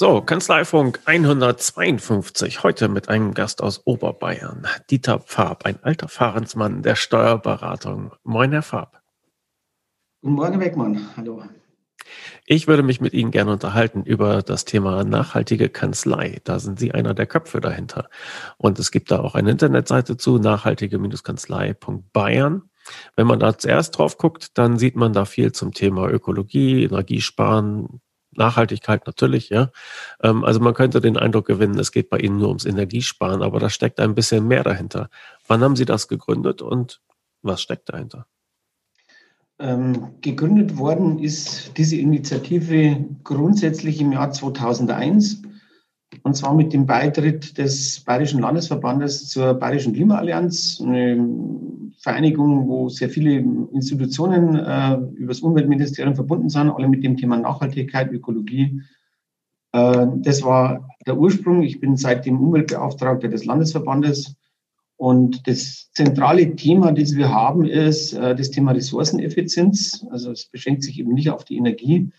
So, Kanzleifunk 152. Heute mit einem Gast aus Oberbayern. Dieter Pfab, ein alter Fahrensmann der Steuerberatung. Moin, Herr Pfab. Guten Morgen, Herr Beckmann. Hallo. Ich würde mich mit Ihnen gerne unterhalten über das Thema nachhaltige Kanzlei. Da sind Sie einer der Köpfe dahinter. Und es gibt da auch eine Internetseite zu, nachhaltige-kanzlei.bayern. Wenn man da zuerst drauf guckt, dann sieht man da viel zum Thema Ökologie, Energiesparen, Nachhaltigkeit natürlich, ja. Ähm, also man könnte den Eindruck gewinnen, es geht bei Ihnen nur ums Energiesparen, aber da steckt ein bisschen mehr dahinter. Wann haben Sie das gegründet und was steckt dahinter? Ähm, gegründet worden ist diese Initiative grundsätzlich im Jahr 2001 und zwar mit dem Beitritt des Bayerischen Landesverbandes zur Bayerischen Klimaallianz, eine Vereinigung, wo sehr viele Institutionen äh, über das Umweltministerium verbunden sind, alle mit dem Thema Nachhaltigkeit, Ökologie. Äh, das war der Ursprung. Ich bin seitdem Umweltbeauftragter des Landesverbandes. Und das zentrale Thema, das wir haben, ist äh, das Thema Ressourceneffizienz. Also es beschränkt sich eben nicht auf die Energie,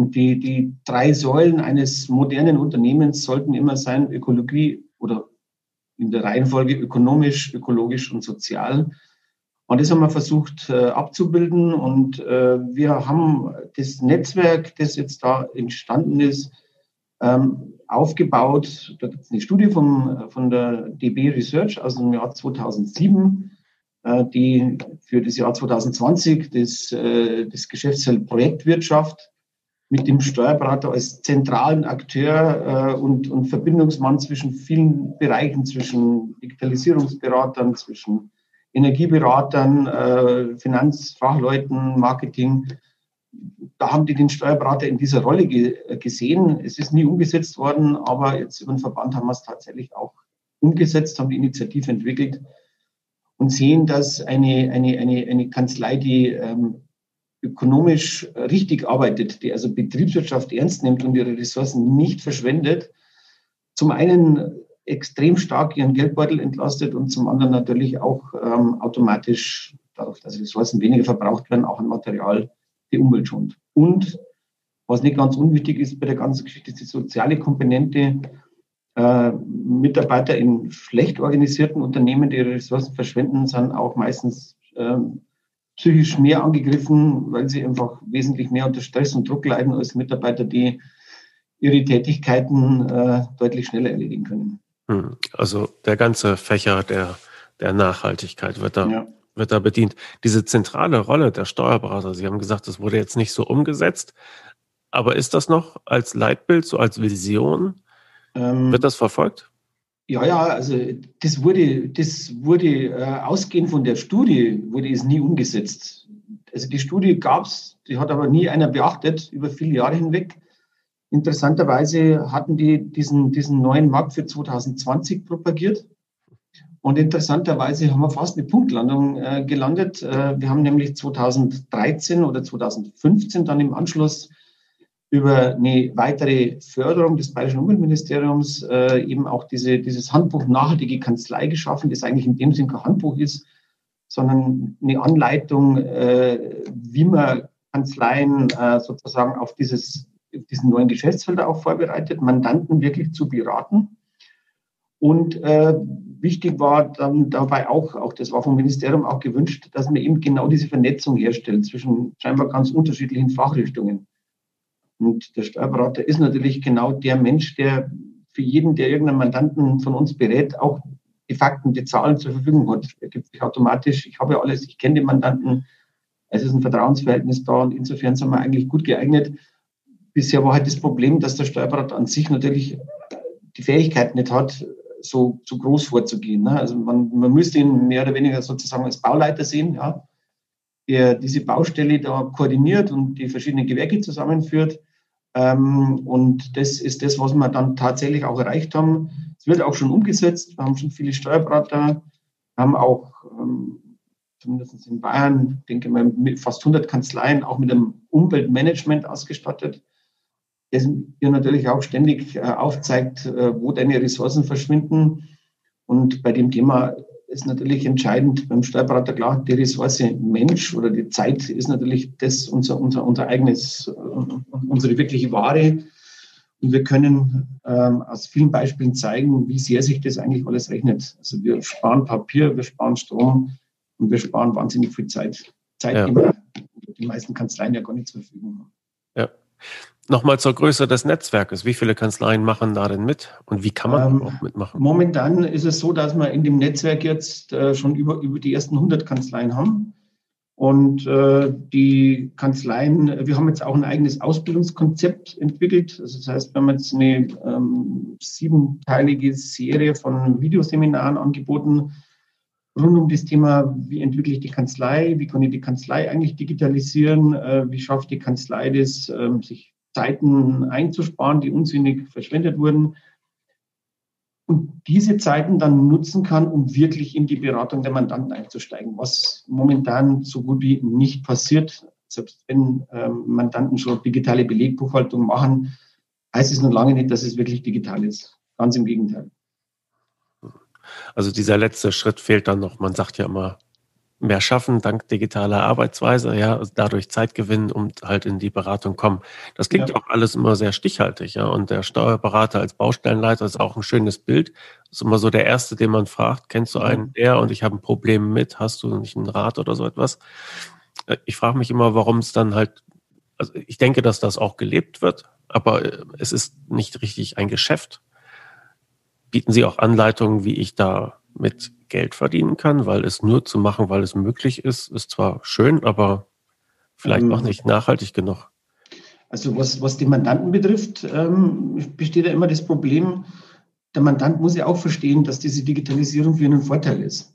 und die, die drei Säulen eines modernen Unternehmens sollten immer sein, Ökologie oder in der Reihenfolge ökonomisch, ökologisch und sozial. Und das haben wir versucht äh, abzubilden. Und äh, wir haben das Netzwerk, das jetzt da entstanden ist, ähm, aufgebaut. Da gibt es eine Studie vom, von der DB Research aus dem Jahr 2007, äh, die für das Jahr 2020 das, äh, das Geschäftsfeld Projektwirtschaft mit dem Steuerberater als zentralen Akteur äh, und, und Verbindungsmann zwischen vielen Bereichen, zwischen Digitalisierungsberatern, zwischen Energieberatern, äh, Finanzfachleuten, Marketing. Da haben die den Steuerberater in dieser Rolle ge gesehen. Es ist nie umgesetzt worden, aber jetzt über den Verband haben wir es tatsächlich auch umgesetzt, haben die Initiative entwickelt und sehen, dass eine, eine, eine, eine Kanzlei, die ähm, ökonomisch richtig arbeitet, die also Betriebswirtschaft ernst nimmt und ihre Ressourcen nicht verschwendet, zum einen extrem stark ihren Geldbeutel entlastet und zum anderen natürlich auch ähm, automatisch, dadurch, dass Ressourcen weniger verbraucht werden, auch an Material die Umwelt schont. Und was nicht ganz unwichtig ist bei der ganzen Geschichte, ist die soziale Komponente. Äh, Mitarbeiter in schlecht organisierten Unternehmen, die ihre Ressourcen verschwenden, sind auch meistens ähm, psychisch mehr angegriffen, weil sie einfach wesentlich mehr unter Stress und Druck leiden als Mitarbeiter, die ihre Tätigkeiten äh, deutlich schneller erledigen können. Hm. Also der ganze Fächer der, der Nachhaltigkeit wird da, ja. wird da bedient. Diese zentrale Rolle der Steuerberater, Sie haben gesagt, das wurde jetzt nicht so umgesetzt, aber ist das noch als Leitbild, so als Vision? Ähm, wird das verfolgt? Ja, ja, also das wurde, das wurde äh, ausgehend von der Studie, wurde es nie umgesetzt. Also die Studie gab es, die hat aber nie einer beachtet über viele Jahre hinweg. Interessanterweise hatten die diesen, diesen neuen Markt für 2020 propagiert. Und interessanterweise haben wir fast eine Punktlandung äh, gelandet. Äh, wir haben nämlich 2013 oder 2015 dann im Anschluss über eine weitere Förderung des Bayerischen Umweltministeriums äh, eben auch diese, dieses Handbuch Nachhaltige Kanzlei geschaffen, das eigentlich in dem Sinne kein Handbuch ist, sondern eine Anleitung, äh, wie man Kanzleien äh, sozusagen auf dieses, auf diesen neuen Geschäftsfelder auch vorbereitet, Mandanten wirklich zu beraten. Und äh, wichtig war dann dabei auch, auch das war vom Ministerium auch gewünscht, dass man eben genau diese Vernetzung herstellt zwischen scheinbar ganz unterschiedlichen Fachrichtungen. Und der Steuerberater ist natürlich genau der Mensch, der für jeden, der irgendeinen Mandanten von uns berät, auch die Fakten, die Zahlen zur Verfügung hat. Er gibt sich automatisch, ich habe ja alles, ich kenne den Mandanten, es ist ein Vertrauensverhältnis da und insofern sind wir eigentlich gut geeignet. Bisher war halt das Problem, dass der Steuerberater an sich natürlich die Fähigkeit nicht hat, so, so groß vorzugehen. Ne? Also man, man müsste ihn mehr oder weniger sozusagen als Bauleiter sehen, ja, der diese Baustelle da koordiniert und die verschiedenen Gewerke zusammenführt. Ähm, und das ist das, was wir dann tatsächlich auch erreicht haben. Es wird auch schon umgesetzt. Wir haben schon viele Steuerberater, haben auch ähm, zumindest in Bayern, denke ich mal, mit fast 100 Kanzleien auch mit einem Umweltmanagement ausgestattet, das dir natürlich auch ständig äh, aufzeigt, äh, wo deine Ressourcen verschwinden. Und bei dem Thema ist natürlich entscheidend beim Steuerberater klar, die Ressource Mensch oder die Zeit ist natürlich das unser, unser, unser eigenes, unsere wirkliche Ware. Und wir können ähm, aus vielen Beispielen zeigen, wie sehr sich das eigentlich alles rechnet. Also wir sparen Papier, wir sparen Strom und wir sparen wahnsinnig viel Zeit. Zeit, ja. die die meisten Kanzleien ja gar nicht zur Verfügung haben. Ja. Nochmal zur Größe des Netzwerkes. Wie viele Kanzleien machen da denn mit und wie kann man ähm, auch mitmachen? Momentan ist es so, dass wir in dem Netzwerk jetzt äh, schon über, über die ersten 100 Kanzleien haben. Und äh, die Kanzleien, wir haben jetzt auch ein eigenes Ausbildungskonzept entwickelt. Also das heißt, wir haben jetzt eine ähm, siebenteilige Serie von Videoseminaren angeboten rund um das Thema, wie entwickle ich die Kanzlei, wie kann ich die Kanzlei eigentlich digitalisieren, äh, wie schafft die Kanzlei das, äh, sich Zeiten einzusparen, die unsinnig verschwendet wurden. Und diese Zeiten dann nutzen kann, um wirklich in die Beratung der Mandanten einzusteigen, was momentan so gut wie nicht passiert. Selbst wenn ähm, Mandanten schon digitale Belegbuchhaltung machen, heißt es noch lange nicht, dass es wirklich digital ist. Ganz im Gegenteil. Also dieser letzte Schritt fehlt dann noch. Man sagt ja immer, mehr schaffen dank digitaler Arbeitsweise, ja, dadurch Zeit gewinnen und halt in die Beratung kommen. Das klingt ja. auch alles immer sehr stichhaltig, ja. Und der Steuerberater als Baustellenleiter ist auch ein schönes Bild. Das ist immer so der erste, den man fragt, kennst du einen der und ich habe ein Problem mit, hast du nicht einen Rat oder so etwas? Äh, ich frage mich immer, warum es dann halt, also ich denke, dass das auch gelebt wird, aber äh, es ist nicht richtig ein Geschäft. Bieten Sie auch Anleitungen, wie ich da mit Geld verdienen kann, weil es nur zu machen, weil es möglich ist, ist zwar schön, aber vielleicht ähm, auch nicht nachhaltig genug. Also was, was die Mandanten betrifft, ähm, besteht ja immer das Problem, der Mandant muss ja auch verstehen, dass diese Digitalisierung für ihn ein Vorteil ist.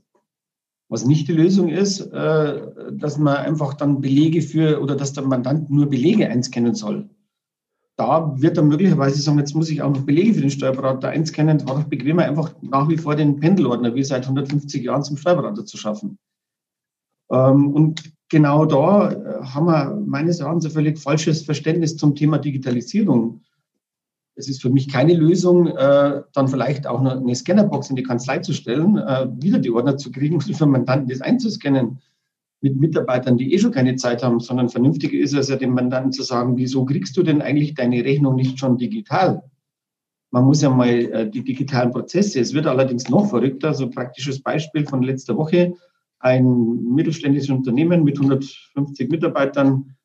Was nicht die Lösung ist, äh, dass man einfach dann Belege für oder dass der Mandant nur Belege einscannen soll da wird er möglicherweise sagen, jetzt muss ich auch noch Belege für den Steuerberater einscannen. Es war doch bequemer, einfach nach wie vor den Pendelordner wie seit 150 Jahren zum Steuerberater zu schaffen. Ähm, und genau da äh, haben wir meines Erachtens ein völlig falsches Verständnis zum Thema Digitalisierung. Es ist für mich keine Lösung, äh, dann vielleicht auch eine Scannerbox in die Kanzlei zu stellen, äh, wieder die Ordner zu kriegen und für Mandanten das einzuscannen mit Mitarbeitern, die eh schon keine Zeit haben, sondern vernünftiger ist es ja dem Mandanten zu sagen, wieso kriegst du denn eigentlich deine Rechnung nicht schon digital? Man muss ja mal äh, die digitalen Prozesse, es wird allerdings noch verrückter, so ein praktisches Beispiel von letzter Woche, ein mittelständisches Unternehmen mit 150 Mitarbeitern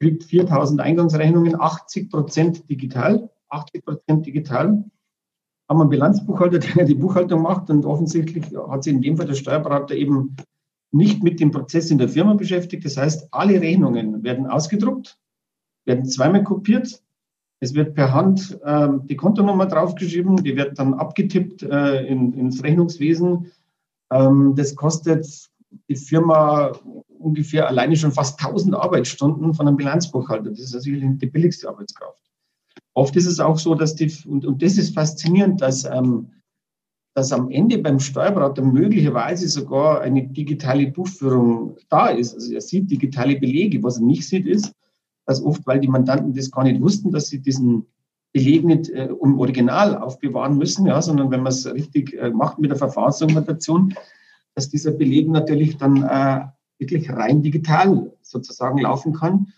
kriegt 4000 Eingangsrechnungen, 80 Prozent digital, 80 Prozent digital. Haben einen Bilanzbuchhalter, der die Buchhaltung macht und offensichtlich hat sich in dem Fall der Steuerberater eben nicht mit dem Prozess in der Firma beschäftigt. Das heißt, alle Rechnungen werden ausgedruckt, werden zweimal kopiert. Es wird per Hand äh, die Kontonummer draufgeschrieben, die wird dann abgetippt äh, in, ins Rechnungswesen. Ähm, das kostet die Firma ungefähr alleine schon fast 1000 Arbeitsstunden von einem Bilanzbuchhalter. Das ist natürlich die billigste Arbeitskraft. Oft ist es auch so, dass die, und, und das ist faszinierend, dass ähm, dass am Ende beim Steuerberater möglicherweise sogar eine digitale Buchführung da ist. Also er sieht digitale Belege. Was er nicht sieht, ist, dass oft, weil die Mandanten das gar nicht wussten, dass sie diesen Beleg nicht äh, im Original aufbewahren müssen, ja, sondern wenn man es richtig äh, macht mit der Verfahrensdokumentation, dass dieser Beleg natürlich dann äh, wirklich rein digital sozusagen laufen kann.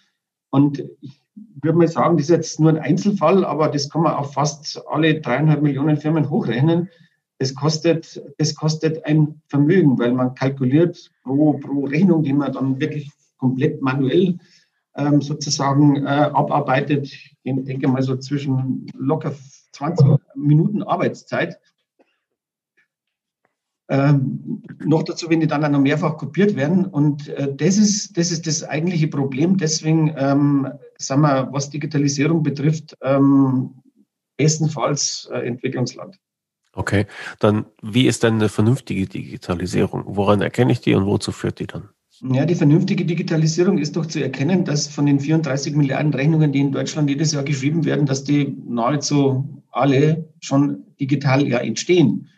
Und ich würde mal sagen, das ist jetzt nur ein Einzelfall, aber das kann man auf fast alle dreieinhalb Millionen Firmen hochrechnen das kostet, das kostet ein Vermögen, weil man kalkuliert pro, pro Rechnung, die man dann wirklich komplett manuell ähm, sozusagen äh, abarbeitet. Ich denke mal so zwischen locker 20 Minuten Arbeitszeit. Ähm, noch dazu, wenn die dann auch noch mehrfach kopiert werden. Und äh, das, ist, das ist das eigentliche Problem. Deswegen, ähm, sagen wir, was Digitalisierung betrifft, ähm, bestenfalls äh, Entwicklungsland. Okay, dann wie ist denn eine vernünftige Digitalisierung? Woran erkenne ich die und wozu führt die dann? Ja, die vernünftige Digitalisierung ist doch zu erkennen, dass von den 34 Milliarden Rechnungen, die in Deutschland jedes Jahr geschrieben werden, dass die nahezu alle schon digital ja entstehen.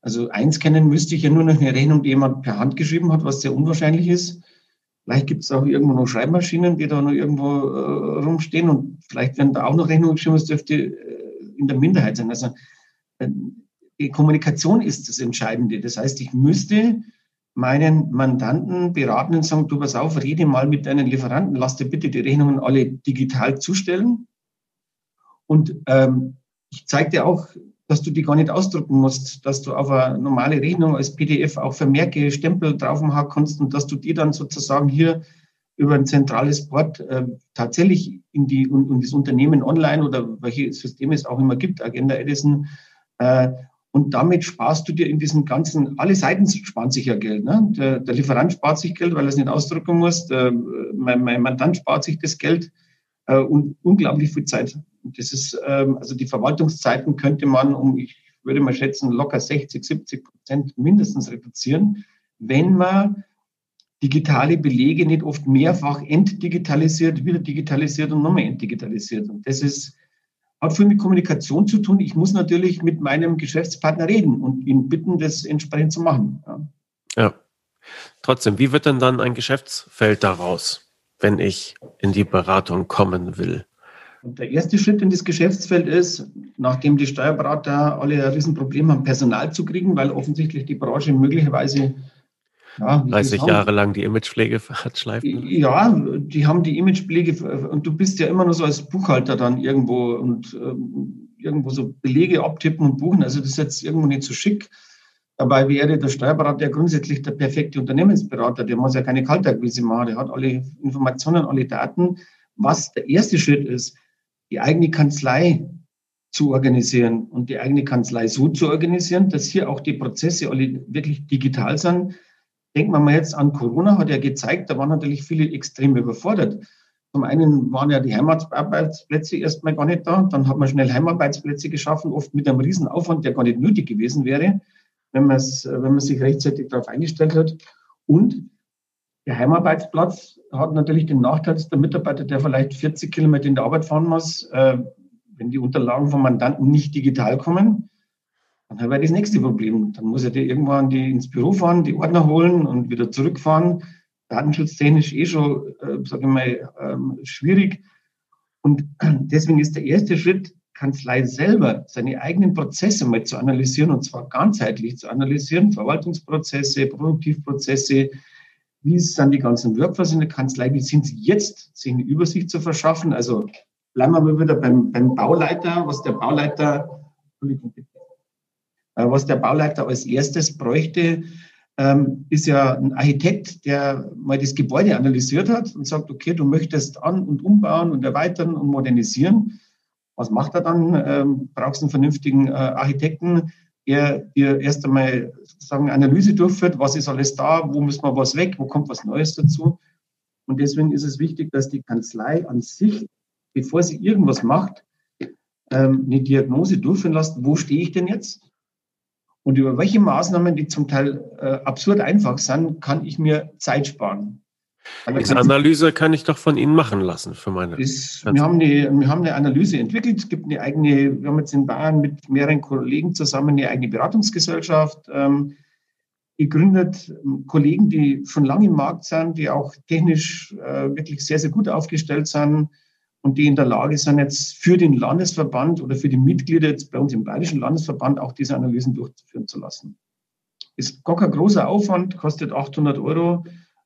Also eins kennen müsste ich ja nur noch eine Rechnung, die jemand per Hand geschrieben hat, was sehr unwahrscheinlich ist. Vielleicht gibt es auch irgendwo noch Schreibmaschinen, die da noch irgendwo äh, rumstehen und vielleicht werden da auch noch Rechnungen geschrieben, das dürfte äh, in der Minderheit sein. Also die Kommunikation ist das Entscheidende. Das heißt, ich müsste meinen Mandanten beraten und sagen, du pass auf, rede mal mit deinen Lieferanten, lass dir bitte die Rechnungen alle digital zustellen. Und ähm, ich zeige dir auch, dass du die gar nicht ausdrucken musst, dass du auf eine normale Rechnung als PDF auch Vermerke, Stempel drauf machen kannst und dass du die dann sozusagen hier über ein zentrales Board äh, tatsächlich in die und, und das Unternehmen online oder welche Systeme es auch immer gibt, Agenda Edison, äh, und damit sparst du dir in diesem ganzen, alle Seiten sparen sich ja Geld. Ne? Der, der Lieferant spart sich Geld, weil er es nicht ausdrucken muss. Der, mein, mein Mandant spart sich das Geld äh, und unglaublich viel Zeit. Das ist, ähm, also die Verwaltungszeiten könnte man um, ich würde mal schätzen, locker 60, 70 Prozent mindestens reduzieren, wenn man digitale Belege nicht oft mehrfach entdigitalisiert, wieder digitalisiert und nochmal entdigitalisiert. Und das ist, hat viel mit Kommunikation zu tun. Ich muss natürlich mit meinem Geschäftspartner reden und ihn bitten, das entsprechend zu machen. Ja. ja. Trotzdem, wie wird denn dann ein Geschäftsfeld daraus, wenn ich in die Beratung kommen will? Und der erste Schritt in das Geschäftsfeld ist, nachdem die Steuerberater alle ein Riesenproblem haben, Personal zu kriegen, weil offensichtlich die Branche möglicherweise ja, 30 Jahre lang die Imagepflege hat schleifen. Ja, die haben die Imagepflege und du bist ja immer nur so als Buchhalter dann irgendwo und ähm, irgendwo so Belege abtippen und buchen. Also das ist jetzt irgendwo nicht so schick. Dabei wäre der Steuerberater ja grundsätzlich der perfekte Unternehmensberater. Der muss ja keine Kaltakquise machen. Der hat alle Informationen, alle Daten. Was der erste Schritt ist, die eigene Kanzlei zu organisieren und die eigene Kanzlei so zu organisieren, dass hier auch die Prozesse alle wirklich digital sind Denken wir mal jetzt an Corona, hat ja gezeigt, da waren natürlich viele extrem überfordert. Zum einen waren ja die Heimatarbeitsplätze erstmal gar nicht da, dann hat man schnell Heimarbeitsplätze geschaffen, oft mit einem Riesenaufwand, der gar nicht nötig gewesen wäre, wenn wenn man sich rechtzeitig darauf eingestellt hat. Und der Heimarbeitsplatz hat natürlich den Nachteil, dass der Mitarbeiter, der vielleicht 40 Kilometer in der Arbeit fahren muss, äh, wenn die Unterlagen vom Mandanten nicht digital kommen, dann haben wir das nächste Problem. Dann muss er dir irgendwann die ins Büro fahren, die Ordner holen und wieder zurückfahren. Datenschutztechnisch eh schon, äh, sage ich mal, ähm, schwierig. Und deswegen ist der erste Schritt, Kanzlei selber seine eigenen Prozesse mal zu analysieren und zwar ganzheitlich zu analysieren, Verwaltungsprozesse, Produktivprozesse, wie sind die ganzen Workflows in der Kanzlei, wie sind sie jetzt, sich eine Übersicht zu verschaffen. Also bleiben wir mal wieder beim, beim Bauleiter, was der Bauleiter, Entschuldigung, bitte was der Bauleiter als erstes bräuchte, ähm, ist ja ein Architekt, der mal das Gebäude analysiert hat und sagt, okay, du möchtest an- und umbauen und erweitern und modernisieren. Was macht er dann? Ähm, brauchst einen vernünftigen äh, Architekten, der dir erst einmal sagen, Analyse durchführt, was ist alles da, wo muss man was weg, wo kommt was Neues dazu. Und deswegen ist es wichtig, dass die Kanzlei an sich, bevor sie irgendwas macht, ähm, eine Diagnose durchführen lässt, wo stehe ich denn jetzt? Und über welche Maßnahmen, die zum Teil äh, absurd einfach sind, kann ich mir Zeit sparen. Diese Analyse kann ich doch von Ihnen machen lassen für meine. Ist, wir, haben eine, wir haben eine Analyse entwickelt. Es gibt eine eigene, wir haben jetzt in Bayern mit mehreren Kollegen zusammen eine eigene Beratungsgesellschaft ähm, gegründet. Kollegen, die schon lange im Markt sind, die auch technisch äh, wirklich sehr, sehr gut aufgestellt sind und die in der Lage sind, jetzt für den Landesverband oder für die Mitglieder jetzt bei uns im Bayerischen Landesverband auch diese Analysen durchführen zu lassen. Ist gar kein großer Aufwand, kostet 800 Euro.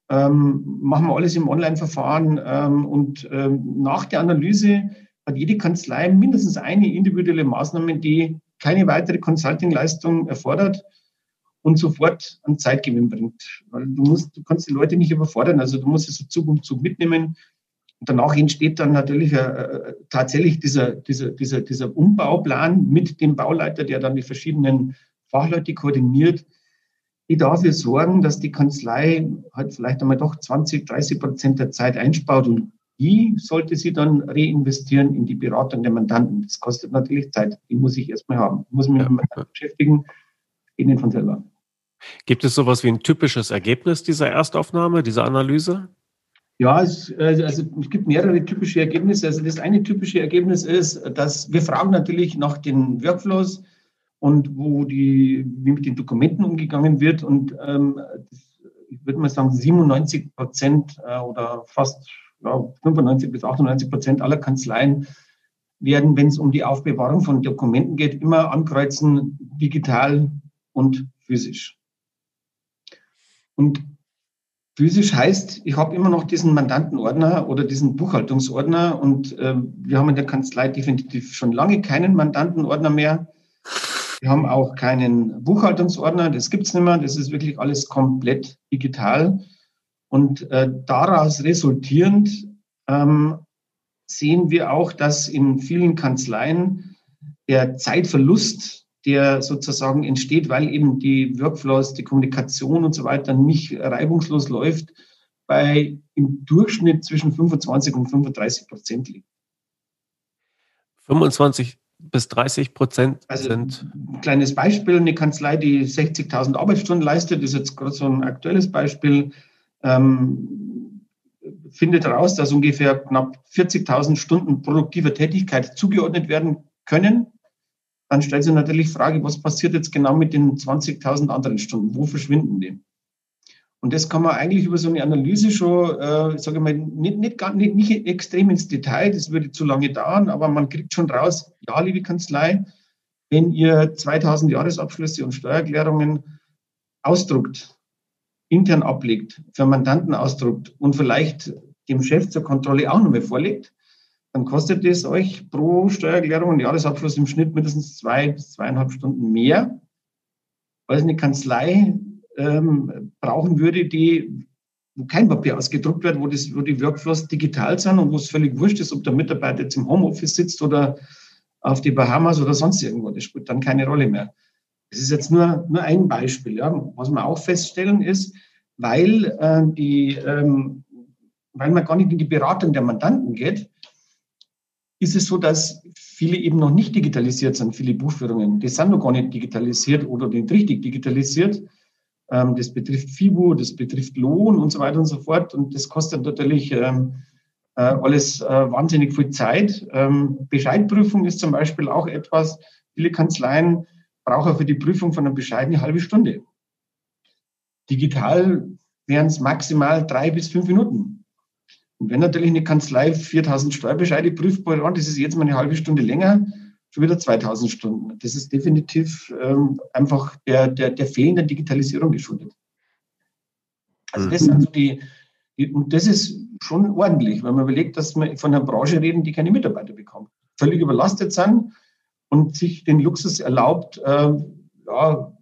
Ähm, machen wir alles im Online-Verfahren ähm, und ähm, nach der Analyse hat jede Kanzlei mindestens eine individuelle Maßnahme, die keine weitere Consulting-Leistung erfordert und sofort einen Zeitgewinn bringt. Weil du musst, du kannst die Leute nicht überfordern. Also du musst es so Zug um Zug mitnehmen. Und danach entsteht dann natürlich äh, tatsächlich dieser, dieser, dieser, dieser Umbauplan mit dem Bauleiter, der dann die verschiedenen Fachleute koordiniert, die dafür sorgen, dass die Kanzlei halt vielleicht einmal doch 20, 30 Prozent der Zeit einspart und die sollte sie dann reinvestieren in die Beratung der Mandanten. Das kostet natürlich Zeit. Die muss ich erstmal haben. Ich muss mich ja. mit dem beschäftigen. Geht nicht von selber. Gibt es sowas wie ein typisches Ergebnis dieser Erstaufnahme, dieser Analyse? Ja, es, äh, also es gibt mehrere typische Ergebnisse. Also das eine typische Ergebnis ist, dass wir fragen natürlich nach den Workflows und wo die, wie mit den Dokumenten umgegangen wird. Und ähm, ich würde mal sagen, 97 Prozent äh, oder fast ja, 95 bis 98 Prozent aller Kanzleien werden, wenn es um die Aufbewahrung von Dokumenten geht, immer ankreuzen, digital und physisch. Und physisch heißt, ich habe immer noch diesen Mandantenordner oder diesen Buchhaltungsordner und äh, wir haben in der Kanzlei definitiv schon lange keinen Mandantenordner mehr. Wir haben auch keinen Buchhaltungsordner, das gibt's nicht mehr. Das ist wirklich alles komplett digital. Und äh, daraus resultierend ähm, sehen wir auch, dass in vielen Kanzleien der Zeitverlust, der sozusagen entsteht, weil eben die Workflows, die Kommunikation und so weiter nicht reibungslos läuft, bei im Durchschnitt zwischen 25 und 35 Prozent liegt. 25 bis 30 Prozent also sind. Ein kleines Beispiel: Eine Kanzlei, die 60.000 Arbeitsstunden leistet, ist jetzt gerade so ein aktuelles Beispiel. Ähm, findet heraus, dass ungefähr knapp 40.000 Stunden produktiver Tätigkeit zugeordnet werden können. Dann stellt sich natürlich die Frage, was passiert jetzt genau mit den 20.000 anderen Stunden? Wo verschwinden die? Und das kann man eigentlich über so eine Analyse schon, äh, sage ich mal, nicht, nicht, nicht, nicht extrem ins Detail, das würde zu lange dauern, aber man kriegt schon raus, ja, liebe Kanzlei, wenn ihr 2000 Jahresabschlüsse und Steuererklärungen ausdruckt, intern ablegt, für Mandanten ausdruckt und vielleicht dem Chef zur Kontrolle auch nochmal vorlegt, dann kostet es euch pro Steuererklärung und Jahresabschluss im Schnitt mindestens zwei bis zweieinhalb Stunden mehr, als eine Kanzlei ähm, brauchen würde, die, wo kein Papier ausgedruckt wird, wo, das, wo die Workflows digital sind und wo es völlig wurscht ist, ob der Mitarbeiter jetzt im Homeoffice sitzt oder auf die Bahamas oder sonst irgendwo. Das spielt dann keine Rolle mehr. Das ist jetzt nur, nur ein Beispiel. Ja. Was wir auch feststellen ist, weil, äh, die, ähm, weil man gar nicht in die Beratung der Mandanten geht, ist es so, dass viele eben noch nicht digitalisiert sind, viele Buchführungen. Die sind noch gar nicht digitalisiert oder nicht richtig digitalisiert. Ähm, das betrifft FIBU, das betrifft Lohn und so weiter und so fort. Und das kostet natürlich ähm, äh, alles äh, wahnsinnig viel Zeit. Ähm, Bescheidprüfung ist zum Beispiel auch etwas, viele Kanzleien brauchen für die Prüfung von einem Bescheid eine halbe Stunde. Digital wären es maximal drei bis fünf Minuten. Und wenn natürlich eine Kanzlei 4000 Steuerbescheide prüft, das ist jetzt mal eine halbe Stunde länger, schon wieder 2000 Stunden. Das ist definitiv ähm, einfach der, der, der fehlenden Digitalisierung geschuldet. Also das sind die, die, und das ist schon ordentlich, wenn man überlegt, dass wir von einer Branche reden, die keine Mitarbeiter bekommt, völlig überlastet sind und sich den Luxus erlaubt, äh, ja,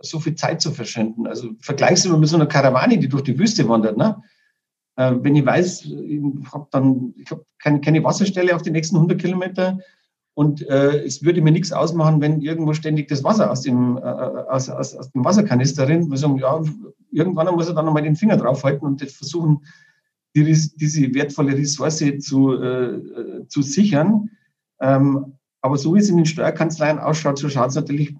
so viel Zeit zu verschwenden. Also vergleichst du mit so einer Karawane, die durch die Wüste wandert. Ne? Äh, wenn ich weiß, ich habe dann ich hab keine, keine Wasserstelle auf die nächsten 100 Kilometer, und äh, es würde mir nichts ausmachen, wenn irgendwo ständig das Wasser aus dem, äh, aus, aus, aus dem Wasserkanister rinnt. Wir sagen, ja, irgendwann muss er dann nochmal den Finger draufhalten und versuchen, die, diese wertvolle Ressource zu, äh, zu sichern. Ähm, aber so wie es in den Steuerkanzleien ausschaut, so schaut es natürlich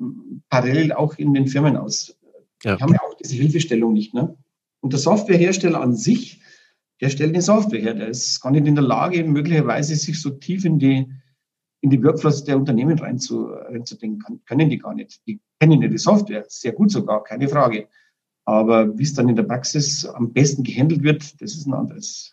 parallel auch in den Firmen aus. Ja. Die haben ja auch diese Hilfestellung nicht. Ne? Und der Softwarehersteller an sich, der stellt eine Software her. Der ist gar nicht in der Lage, möglicherweise sich so tief in die in die Workflows der Unternehmen reinzudenken, können die gar nicht. Die kennen ja die Software, sehr gut sogar, keine Frage. Aber wie es dann in der Praxis am besten gehandelt wird, das ist ein anderes.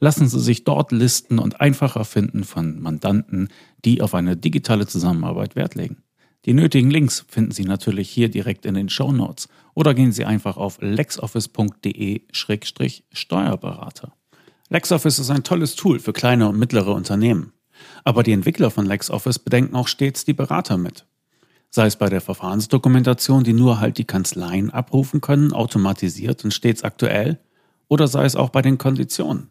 Lassen Sie sich dort listen und einfacher finden von Mandanten, die auf eine digitale Zusammenarbeit Wert legen. Die nötigen Links finden Sie natürlich hier direkt in den Show Notes oder gehen Sie einfach auf lexoffice.de-steuerberater. LexOffice ist ein tolles Tool für kleine und mittlere Unternehmen. Aber die Entwickler von LexOffice bedenken auch stets die Berater mit. Sei es bei der Verfahrensdokumentation, die nur halt die Kanzleien abrufen können, automatisiert und stets aktuell, oder sei es auch bei den Konditionen.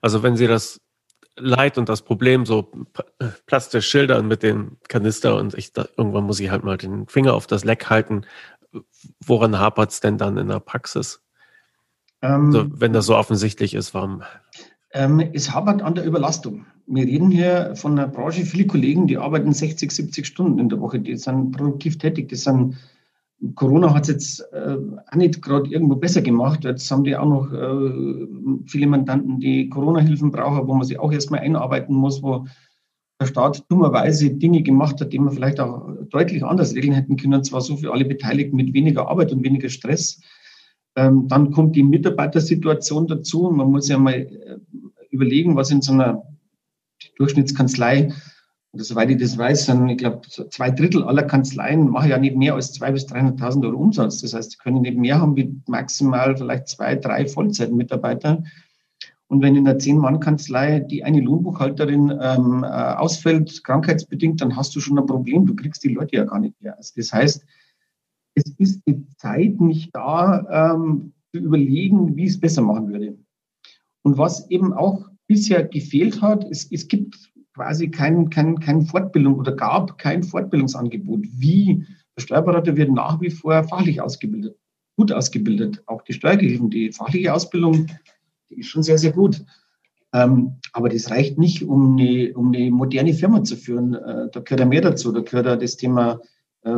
Also wenn Sie das Leid und das Problem so plastisch schildern mit den Kanister und ich da, irgendwann muss ich halt mal den Finger auf das Leck halten. Woran hapert es denn dann in der Praxis? Ähm, so, wenn das so offensichtlich ist, warum? Ähm, es hapert an der Überlastung. Wir reden hier von einer Branche, viele Kollegen, die arbeiten 60, 70 Stunden in der Woche, die sind produktiv tätig, das sind Corona hat es jetzt äh, auch nicht gerade irgendwo besser gemacht. Jetzt haben die auch noch äh, viele Mandanten, die Corona-Hilfen brauchen, wo man sich auch erstmal einarbeiten muss, wo der Staat dummerweise Dinge gemacht hat, die man vielleicht auch deutlich anders regeln hätten können, und zwar so für alle Beteiligten mit weniger Arbeit und weniger Stress. Ähm, dann kommt die Mitarbeitersituation dazu. Man muss ja mal äh, überlegen, was in so einer Durchschnittskanzlei oder soweit ich das weiß, sind, ich glaube, zwei Drittel aller Kanzleien machen ja nicht mehr als 200.000 bis 300.000 Euro Umsatz. Das heißt, sie können nicht mehr haben wie maximal vielleicht zwei, drei Vollzeitmitarbeiter. Und wenn in einer Zehn-Mann-Kanzlei die eine Lohnbuchhalterin ähm, äh, ausfällt, krankheitsbedingt, dann hast du schon ein Problem. Du kriegst die Leute ja gar nicht mehr. Also das heißt, es ist die Zeit nicht da, ähm, zu überlegen, wie es besser machen würde. Und was eben auch bisher gefehlt hat, es, es gibt quasi kein, kein, kein Fortbildung oder gab kein Fortbildungsangebot. Wie der Steuerberater wird nach wie vor fachlich ausgebildet, gut ausgebildet. Auch die Steuergehilfen, die fachliche Ausbildung, die ist schon sehr, sehr gut. Ähm, aber das reicht nicht, um eine, um eine moderne Firma zu führen. Äh, da gehört ja mehr dazu. Da gehört ja das Thema, äh,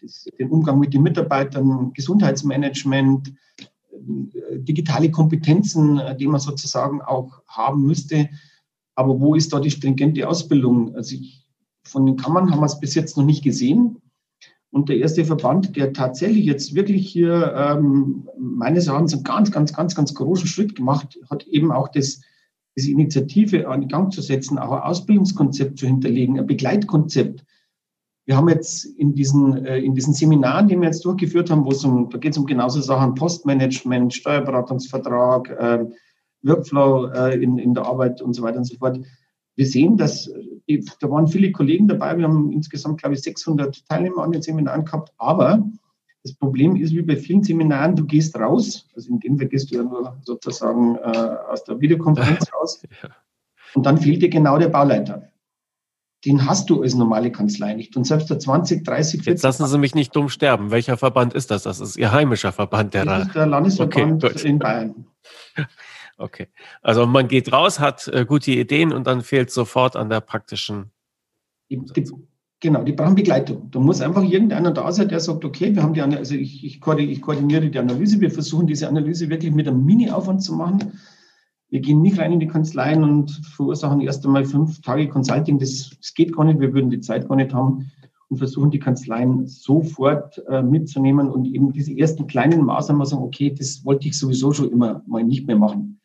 das, den Umgang mit den Mitarbeitern, Gesundheitsmanagement, äh, digitale Kompetenzen, äh, die man sozusagen auch haben müsste. Aber wo ist da die stringente Ausbildung? Also ich, von den Kammern haben wir es bis jetzt noch nicht gesehen. Und der erste Verband, der tatsächlich jetzt wirklich hier ähm, meines Erachtens einen ganz, ganz, ganz, ganz großen Schritt gemacht hat, eben auch das, diese Initiative an den Gang zu setzen, auch ein Ausbildungskonzept zu hinterlegen, ein Begleitkonzept. Wir haben jetzt in diesen, äh, in diesen Seminaren, die wir jetzt durchgeführt haben, wo es um, da geht es um genauso Sachen, Postmanagement, Steuerberatungsvertrag, äh, Workflow äh, in, in der Arbeit und so weiter und so fort. Wir sehen, dass äh, da waren viele Kollegen dabei. Wir haben insgesamt, glaube ich, 600 Teilnehmer an den Seminaren gehabt. Aber das Problem ist, wie bei vielen Seminaren, du gehst raus. Also in dem Fall gehst du ja nur sozusagen äh, aus der Videokonferenz raus. Und dann fehlt dir genau der Bauleiter. Den hast du als normale Kanzlei nicht. Und selbst der 20, 30, 40. Jetzt lassen Sie mich nicht dumm sterben. Welcher Verband ist das? Das ist Ihr heimischer Verband, der das da. ist der Landesverband okay, in Bayern. Okay. Also man geht raus, hat äh, gute Ideen und dann fehlt sofort an der praktischen. Die, die, genau, die brauchen Begleitung. Da muss einfach irgendeiner da sein, der sagt, okay, wir haben die also ich, ich, koordiniere die Analyse, wir versuchen diese Analyse wirklich mit einem Mini-Aufwand zu machen. Wir gehen nicht rein in die Kanzleien und verursachen erst einmal fünf Tage Consulting. Das, das geht gar nicht, wir würden die Zeit gar nicht haben und versuchen die Kanzleien sofort äh, mitzunehmen und eben diese ersten kleinen Maßnahmen sagen, okay, das wollte ich sowieso schon immer mal nicht mehr machen.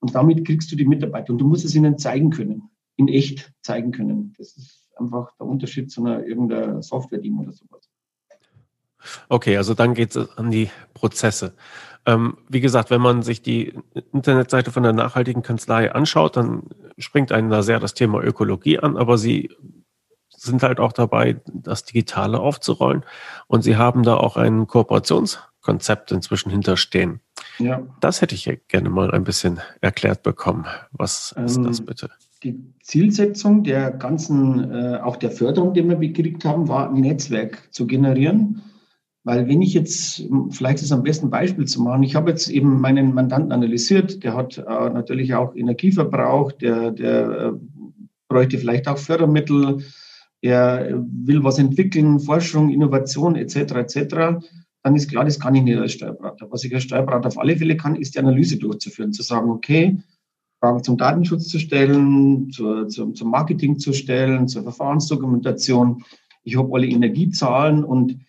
Und damit kriegst du die Mitarbeiter und du musst es ihnen zeigen können. in echt zeigen können. Das ist einfach der Unterschied zu einer irgendeiner Software-Team oder sowas. Okay, also dann geht es an die Prozesse. Ähm, wie gesagt, wenn man sich die Internetseite von der nachhaltigen Kanzlei anschaut, dann springt einem da sehr das Thema Ökologie an, aber sie sind halt auch dabei, das Digitale aufzurollen und sie haben da auch ein Kooperationskonzept inzwischen hinterstehen. Ja. Das hätte ich gerne mal ein bisschen erklärt bekommen. Was ist ähm, das bitte? Die Zielsetzung der ganzen, äh, auch der Förderung, die wir gekriegt haben, war ein Netzwerk zu generieren weil wenn ich jetzt, vielleicht ist es am besten Beispiel zu machen, ich habe jetzt eben meinen Mandanten analysiert, der hat äh, natürlich auch Energieverbrauch, der, der äh, bräuchte vielleicht auch Fördermittel, er will was entwickeln, Forschung, Innovation etc. etc. Dann ist klar, das kann ich nicht als Steuerberater. Was ich als Steuerberater auf alle Fälle kann, ist die Analyse durchzuführen, zu sagen, okay, Fragen zum Datenschutz zu stellen, zur, zum, zum Marketing zu stellen, zur Verfahrensdokumentation. Ich habe alle Energiezahlen und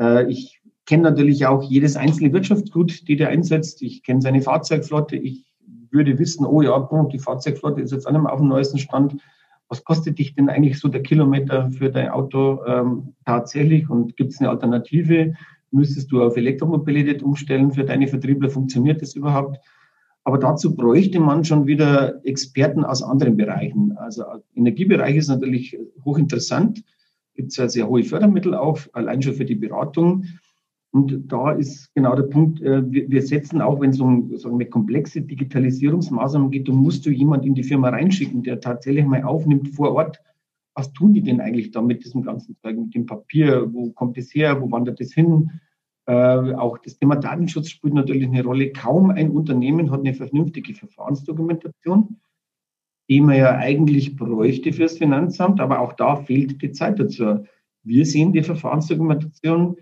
äh, ich kenne natürlich auch jedes einzelne Wirtschaftsgut, die der einsetzt. Ich kenne seine Fahrzeugflotte. Ich würde wissen, oh ja, die Fahrzeugflotte ist jetzt nicht mehr auf dem neuesten Stand. Was kostet dich denn eigentlich so der Kilometer für dein Auto ähm, tatsächlich? Und gibt es eine Alternative? Müsstest du auf Elektromobilität umstellen für deine Vertriebler? Funktioniert das überhaupt? Aber dazu bräuchte man schon wieder Experten aus anderen Bereichen. Also Energiebereich ist natürlich hochinteressant gibt es ja sehr hohe Fördermittel auch, allein schon für die Beratung. Und da ist genau der Punkt, äh, wir setzen auch, wenn es um sagen wir, komplexe Digitalisierungsmaßnahmen geht, dann musst du jemand in die Firma reinschicken, der tatsächlich mal aufnimmt vor Ort, was tun die denn eigentlich da mit diesem ganzen Zeug, mit dem Papier, wo kommt es her, wo wandert es hin? Äh, auch das Thema Datenschutz spielt natürlich eine Rolle. Kaum ein Unternehmen hat eine vernünftige Verfahrensdokumentation die man ja eigentlich bräuchte fürs Finanzamt, aber auch da fehlt die Zeit dazu. Wir sehen die Verfahrensdokumentation,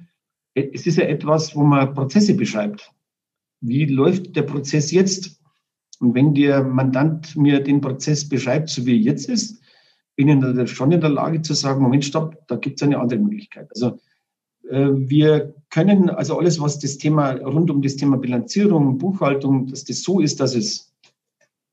es ist ja etwas, wo man Prozesse beschreibt. Wie läuft der Prozess jetzt? Und wenn der Mandant mir den Prozess beschreibt, so wie er jetzt ist, bin ich schon in der Lage zu sagen, Moment, stopp, da gibt es eine andere Möglichkeit. Also äh, wir können also alles, was das Thema rund um das Thema Bilanzierung, Buchhaltung, dass das so ist, dass es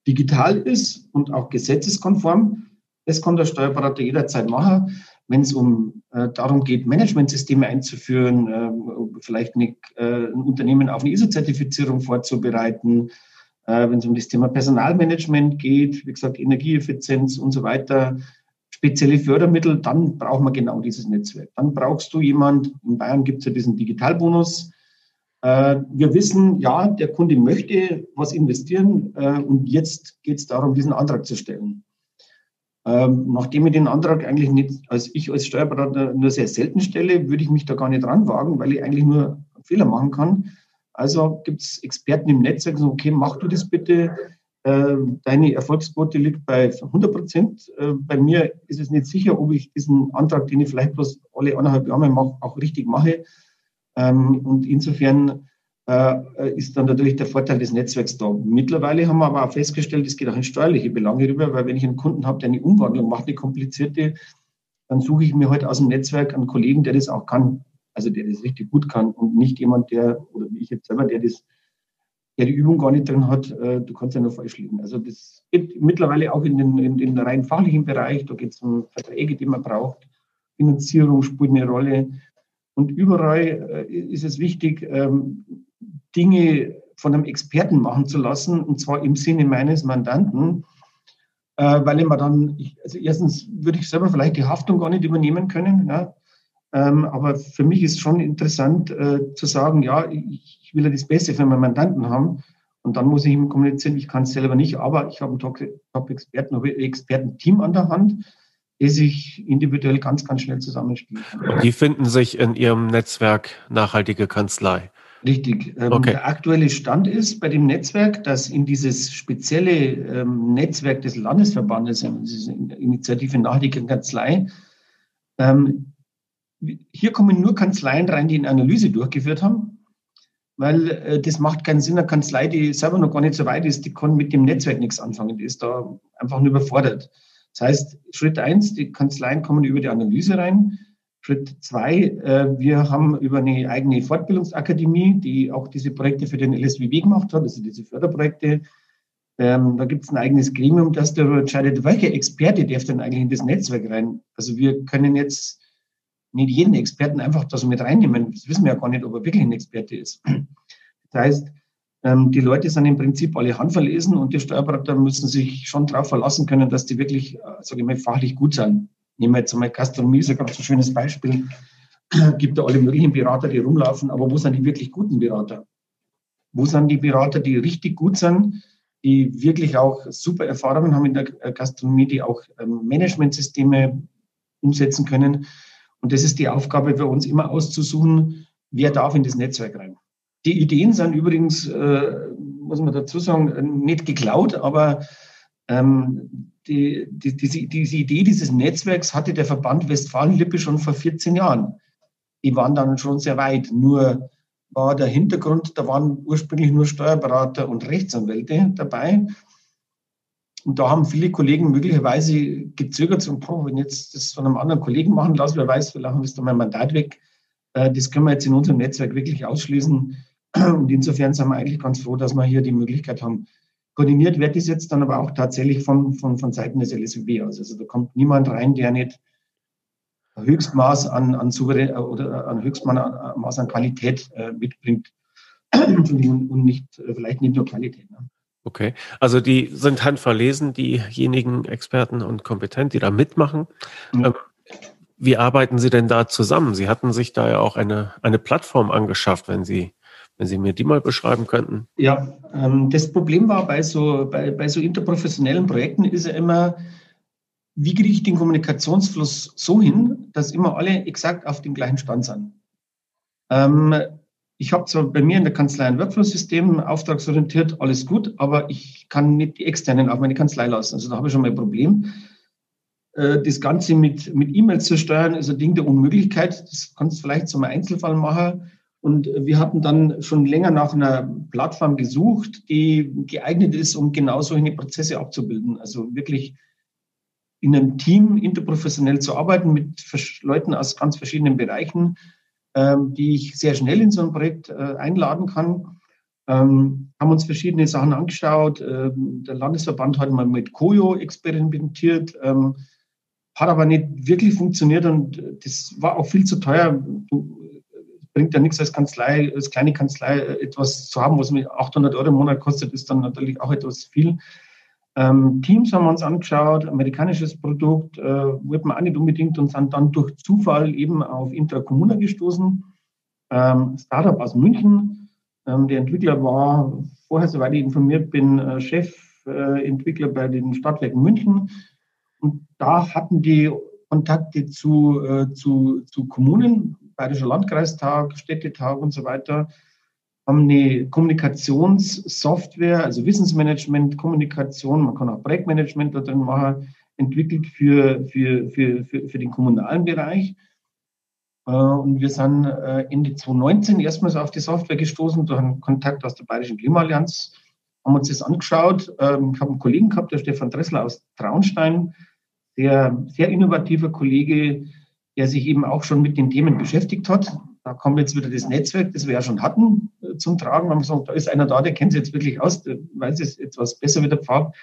digital ist und auch gesetzeskonform. Das kann der Steuerberater jederzeit machen. Wenn es um äh, darum geht, Managementsysteme einzuführen, äh, vielleicht eine, äh, ein Unternehmen auf eine ISO-Zertifizierung vorzubereiten, äh, wenn es um das Thema Personalmanagement geht, wie gesagt, Energieeffizienz und so weiter, spezielle Fördermittel, dann braucht man genau dieses Netzwerk. Dann brauchst du jemand, in Bayern gibt es ja diesen Digitalbonus, äh, wir wissen, ja, der Kunde möchte was investieren äh, und jetzt geht es darum, diesen Antrag zu stellen. Ähm, nachdem ich den Antrag eigentlich nicht, als ich als Steuerberater nur sehr selten stelle, würde ich mich da gar nicht dran wagen, weil ich eigentlich nur Fehler machen kann. Also gibt es Experten im Netzwerk, die sagen, okay, mach du das bitte. Äh, deine Erfolgsquote liegt bei 100 Prozent. Bei mir ist es nicht sicher, ob ich diesen Antrag, den ich vielleicht bloß alle anderthalb Jahre mache, auch richtig mache. Ähm, und insofern äh, ist dann natürlich der Vorteil des Netzwerks da. Mittlerweile haben wir aber auch festgestellt, es geht auch in steuerliche Belange rüber, weil wenn ich einen Kunden habe, der eine Umwandlung macht, eine komplizierte, dann suche ich mir heute halt aus dem Netzwerk einen Kollegen, der das auch kann, also der das richtig gut kann und nicht jemand, der, oder wie ich jetzt selber, der das, der die Übung gar nicht drin hat, äh, du kannst ja nur falsch liegen. Also das geht mittlerweile auch in den, in den rein fachlichen Bereich, da geht es um Verträge, die man braucht, Finanzierung spielt eine Rolle. Und überall äh, ist es wichtig, ähm, Dinge von einem Experten machen zu lassen, und zwar im Sinne meines Mandanten, äh, weil immer dann, ich, also erstens würde ich selber vielleicht die Haftung gar nicht übernehmen können, ja, ähm, aber für mich ist schon interessant äh, zu sagen, ja, ich, will ja das Beste für meinen Mandanten haben und dann muss ich ihm kommunizieren, ich kann es selber nicht, aber ich habe ein Top-Experten, ein Experten-Team an der Hand, die sich individuell ganz, ganz schnell zusammenspielen. Und die finden sich in Ihrem Netzwerk Nachhaltige Kanzlei. Richtig. Ähm, okay. Der aktuelle Stand ist bei dem Netzwerk, dass in dieses spezielle ähm, Netzwerk des Landesverbandes, ähm, diese Initiative Nachhaltige Kanzlei, ähm, hier kommen nur Kanzleien rein, die eine Analyse durchgeführt haben, weil äh, das macht keinen Sinn. Eine Kanzlei, die selber noch gar nicht so weit ist, die kann mit dem Netzwerk nichts anfangen. Die ist da einfach nur überfordert. Das heißt, Schritt eins, die Kanzleien kommen über die Analyse rein. Schritt zwei, äh, wir haben über eine eigene Fortbildungsakademie, die auch diese Projekte für den LSWB gemacht hat, also diese Förderprojekte, Ähm, da gibt es ein eigenes Gremium, das darüber entscheidet, welcher Experte darf denn eigentlich in das Netzwerk rein. Also wir können jetzt nicht jeden Experten einfach da so mit reinnehmen. Das wissen wir ja gar nicht, ob er wirklich ein Experte ist. Das heißt, ähm, die Leute sind im Prinzip alle handverlesen und die Steuerberater müssen sich schon darauf verlassen können, dass die wirklich, äh, sage ich mal, fachlich gut sind. Nehmen wir jetzt einmal Gastronomie, ist ein ganz so schönes Beispiel. Gibt da alle möglichen Berater, die rumlaufen, aber wo sind die wirklich guten Berater? Wo sind die Berater, die richtig gut sind, die wirklich auch super Erfahrungen haben in der Gastronomie, die auch ähm, Managementsysteme umsetzen können? Und das ist die Aufgabe für uns immer auszusuchen, wer darf in das Netzwerk rein. Die Ideen sind übrigens, äh, muss man dazu sagen, nicht geklaut, aber ähm, die, die, diese, diese Idee dieses Netzwerks hatte der Verband Westfalen-Lippe schon vor 14 Jahren. Die waren dann schon sehr weit. Nur war der Hintergrund, da waren ursprünglich nur Steuerberater und Rechtsanwälte dabei. Und da haben viele Kollegen möglicherweise gezögert und, oh, wenn jetzt das von einem anderen Kollegen machen lasse, wer weiß, vielleicht ist da mein Mandat weg. Äh, das können wir jetzt in unserem Netzwerk wirklich ausschließen. Und insofern sind wir eigentlich ganz froh, dass wir hier die Möglichkeit haben. Koordiniert wird das jetzt dann aber auch tatsächlich von, von, von Seiten des LSUB aus. Also da kommt niemand rein, der nicht Höchstmaß an, an Souverän äh, oder an Höchstmaß an Qualität äh, mitbringt und nicht, äh, vielleicht nicht nur Qualität. Ne? Okay, also die sind handverlesen, diejenigen Experten und kompetent, die da mitmachen. Mhm. Wie arbeiten Sie denn da zusammen? Sie hatten sich da ja auch eine, eine Plattform angeschafft, wenn Sie wenn Sie mir die mal beschreiben könnten. Ja, ähm, das Problem war bei so, bei, bei so interprofessionellen Projekten ist ja immer, wie kriege ich den Kommunikationsfluss so hin, dass immer alle exakt auf dem gleichen Stand sind. Ähm, ich habe zwar bei mir in der Kanzlei ein Workflow-System, auftragsorientiert, alles gut, aber ich kann nicht die externen auf meine Kanzlei lassen. Also da habe ich schon mal ein Problem. Äh, das Ganze mit, mit E-Mails zu steuern, ist ein Ding der Unmöglichkeit. Das kannst du vielleicht im Einzelfall machen. Und wir hatten dann schon länger nach einer Plattform gesucht, die geeignet ist, um genau solche Prozesse abzubilden. Also wirklich in einem Team interprofessionell zu arbeiten mit Leuten aus ganz verschiedenen Bereichen, ähm, die ich sehr schnell in so ein Projekt äh, einladen kann. Ähm, haben uns verschiedene Sachen angeschaut. Ähm, der Landesverband hat mal mit Koyo experimentiert, ähm, hat aber nicht wirklich funktioniert und das war auch viel zu teuer. Du, bringt ja nichts als Kanzlei, als kleine Kanzlei äh, etwas zu haben, was mir 800 Euro im Monat kostet, ist dann natürlich auch etwas viel. Ähm, Teams haben wir uns angeschaut, amerikanisches Produkt, äh, wollten wir auch nicht unbedingt und sind dann durch Zufall eben auf Intracommuna gestoßen. Ähm, Startup aus München. Ähm, der Entwickler war vorher, soweit ich informiert bin, äh, Chefentwickler äh, bei den Stadtwerken München. Und da hatten die Kontakte zu, äh, zu, zu Kommunen, Bayerischer Landkreistag, Städtetag und so weiter, haben eine Kommunikationssoftware, also Wissensmanagement, Kommunikation, man kann auch Projektmanagement da drin machen, entwickelt für, für, für, für, für den kommunalen Bereich. Äh, und wir sind äh, Ende 2019 erstmals auf die Software gestoßen, durch einen Kontakt aus der Bayerischen Klimaallianz, haben uns das angeschaut. Ähm, ich habe einen Kollegen gehabt, der Stefan Dressler aus Traunstein, sehr, sehr innovativer Kollege, der sich eben auch schon mit den Themen beschäftigt hat. Da kommt jetzt wieder das Netzwerk, das wir ja schon hatten, äh, zum Tragen. Haben gesagt, da ist einer da, der kennt sich jetzt wirklich aus, der weiß es etwas besser wie der Pfad.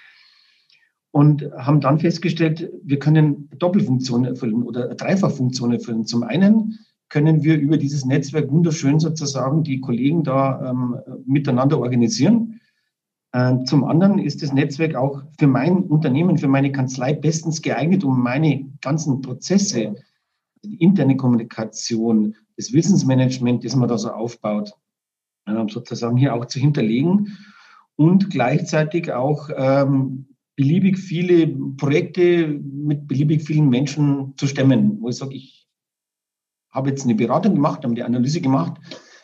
Und haben dann festgestellt, wir können Doppelfunktionen erfüllen oder Dreifachfunktionen erfüllen. Zum einen können wir über dieses Netzwerk wunderschön sozusagen die Kollegen da ähm, miteinander organisieren. Ähm, zum anderen ist das Netzwerk auch für mein Unternehmen, für meine Kanzlei bestens geeignet, um meine ganzen Prozesse die interne Kommunikation, das Wissensmanagement, das man da so aufbaut, ähm, sozusagen hier auch zu hinterlegen und gleichzeitig auch ähm, beliebig viele Projekte mit beliebig vielen Menschen zu stemmen, wo ich sage, ich habe jetzt eine Beratung gemacht, habe die Analyse gemacht,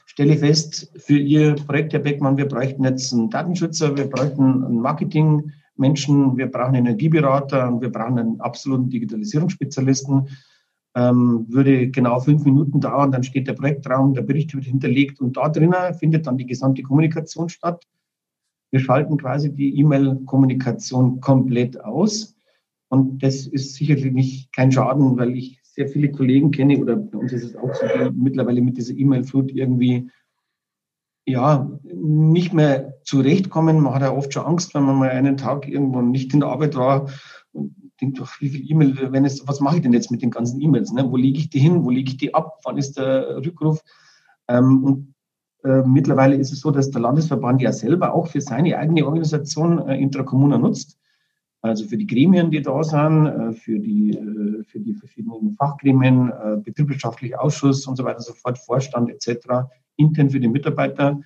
stelle fest, für Ihr Projekt, Herr Beckmann, wir bräuchten jetzt einen Datenschützer, wir bräuchten einen Marketingmenschen, wir brauchen einen Energieberater wir brauchen einen absoluten Digitalisierungsspezialisten ähm, würde genau fünf Minuten dauern, dann steht der Projektraum, der Bericht wird hinterlegt und da drinnen findet dann die gesamte Kommunikation statt. Wir schalten quasi die E-Mail-Kommunikation komplett aus und das ist sicherlich nicht kein Schaden, weil ich sehr viele Kollegen kenne oder bei uns ist es auch so, die mittlerweile mit dieser E-Mail-Flut irgendwie ja, nicht mehr zurechtkommen. Man hat ja oft schon Angst, wenn man mal einen Tag irgendwo nicht in der Arbeit war und denkt, ach, wie viel E-Mail, wenn es, was mache ich denn jetzt mit den ganzen E-Mails? Ne? Wo lege ich die hin? Wo lege ich die ab? Wann ist der Rückruf? Ähm, und äh, mittlerweile ist es so, dass der Landesverband ja selber auch für seine eigene Organisation äh, Intracommuna nutzt. Also für die Gremien, die da sind, äh, für die, äh, für die verschiedenen Fachgremien, äh, betriebswirtschaftlicher Ausschuss und so weiter, so fort, Vorstand etc intern für die Mitarbeiter.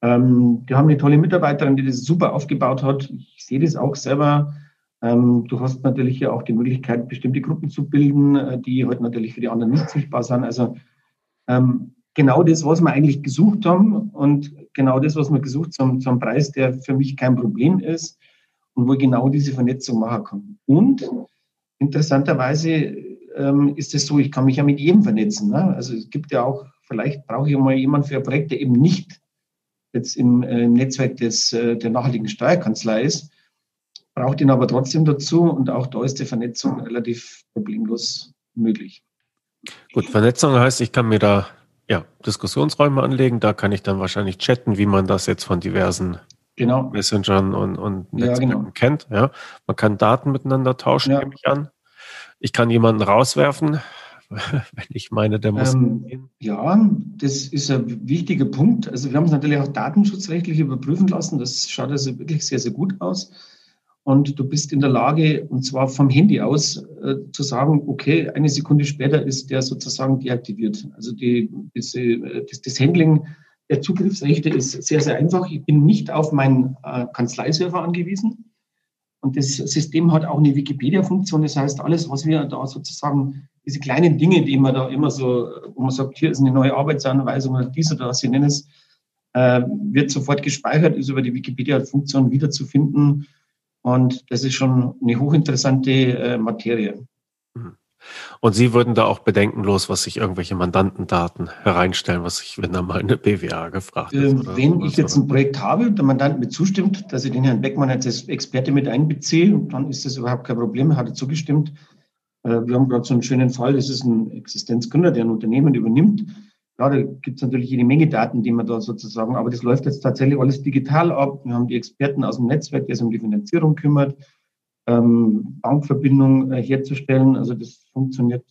Ähm, die haben eine tolle Mitarbeiterin, die das super aufgebaut hat. Ich sehe das auch selber. Ähm, du hast natürlich ja auch die Möglichkeit, bestimmte Gruppen zu bilden, äh, die heute halt natürlich für die anderen nicht sichtbar sind. Also ähm, genau das, was wir eigentlich gesucht haben und genau das, was wir gesucht haben, zum Preis, der für mich kein Problem ist und wo ich genau diese Vernetzung machen kann. Und interessanterweise ähm, ist es so, ich kann mich ja mit jedem vernetzen. Ne? Also es gibt ja auch vielleicht brauche ich mal jemanden für ein Projekt, der eben nicht jetzt im, äh, im Netzwerk des, äh, der nachhaltigen Steuerkanzlei ist, braucht ihn aber trotzdem dazu und auch da ist die Vernetzung relativ problemlos möglich. Gut, Vernetzung heißt, ich kann mir da ja, Diskussionsräume anlegen, da kann ich dann wahrscheinlich chatten, wie man das jetzt von diversen genau. Messengern und, und Netzwerken ja, genau. kennt. Ja. Man kann Daten miteinander tauschen, ja. nehme ich an. Ich kann jemanden rauswerfen, wenn ich meine, der muss. Ähm, ja, das ist ein wichtiger Punkt. Also wir haben es natürlich auch datenschutzrechtlich überprüfen lassen. Das schaut also wirklich sehr, sehr gut aus. Und du bist in der Lage, und zwar vom Handy aus, äh, zu sagen, okay, eine Sekunde später ist der sozusagen deaktiviert. Also die, diese, äh, das, das Handling der Zugriffsrechte ist sehr, sehr einfach. Ich bin nicht auf meinen äh, Kanzleiserver angewiesen. Und das System hat auch eine Wikipedia-Funktion. Das heißt, alles, was wir da sozusagen, diese kleinen Dinge, die man da immer so, wo man sagt, hier ist eine neue Arbeitsanweisung oder dies oder das, Sie nennen es, äh, wird sofort gespeichert, ist über die Wikipedia-Funktion wiederzufinden. Und das ist schon eine hochinteressante äh, Materie. Mhm. Und Sie würden da auch bedenkenlos, was sich irgendwelche Mandantendaten hereinstellen, was sich, wenn da mal eine BWA gefragt ist. Äh, wenn ich jetzt ein Projekt habe, der Mandant mir zustimmt, dass ich den Herrn Beckmann als Experte mit einbeziehe, dann ist das überhaupt kein Problem, hat er zugestimmt. Äh, wir haben gerade so einen schönen Fall, das ist ein Existenzgründer, der ein Unternehmen übernimmt. Ja, da gibt es natürlich jede Menge Daten, die man da sozusagen, aber das läuft jetzt tatsächlich alles digital ab. Wir haben die Experten aus dem Netzwerk, der sich um die Finanzierung kümmert ähm, Bankverbindung äh, herzustellen. Also das funktioniert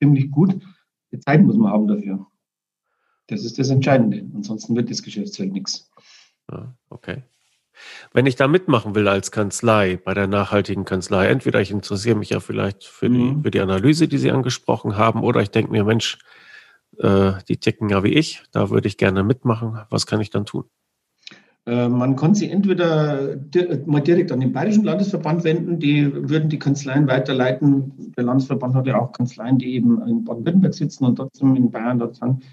ziemlich gut. Die Zeit muss man haben dafür. Das ist das Entscheidende. Ansonsten wird das Geschäftsfeld nichts. Ja, okay. Wenn ich da mitmachen will als Kanzlei, bei der nachhaltigen Kanzlei, entweder ich interessiere mich ja vielleicht für, mhm. die, für die Analyse, die Sie angesprochen haben, oder ich denke mir, Mensch, äh, die ticken ja wie ich, da würde ich gerne mitmachen. Was kann ich dann tun? Äh, man kann sich entweder mal direkt an den Bayerischen Landesverband wenden, die würden die Kanzleien weiterleiten. Der Landesverband hat ja auch Kanzleien, die eben in Baden-Württemberg sitzen und trotzdem in Bayern dort sind.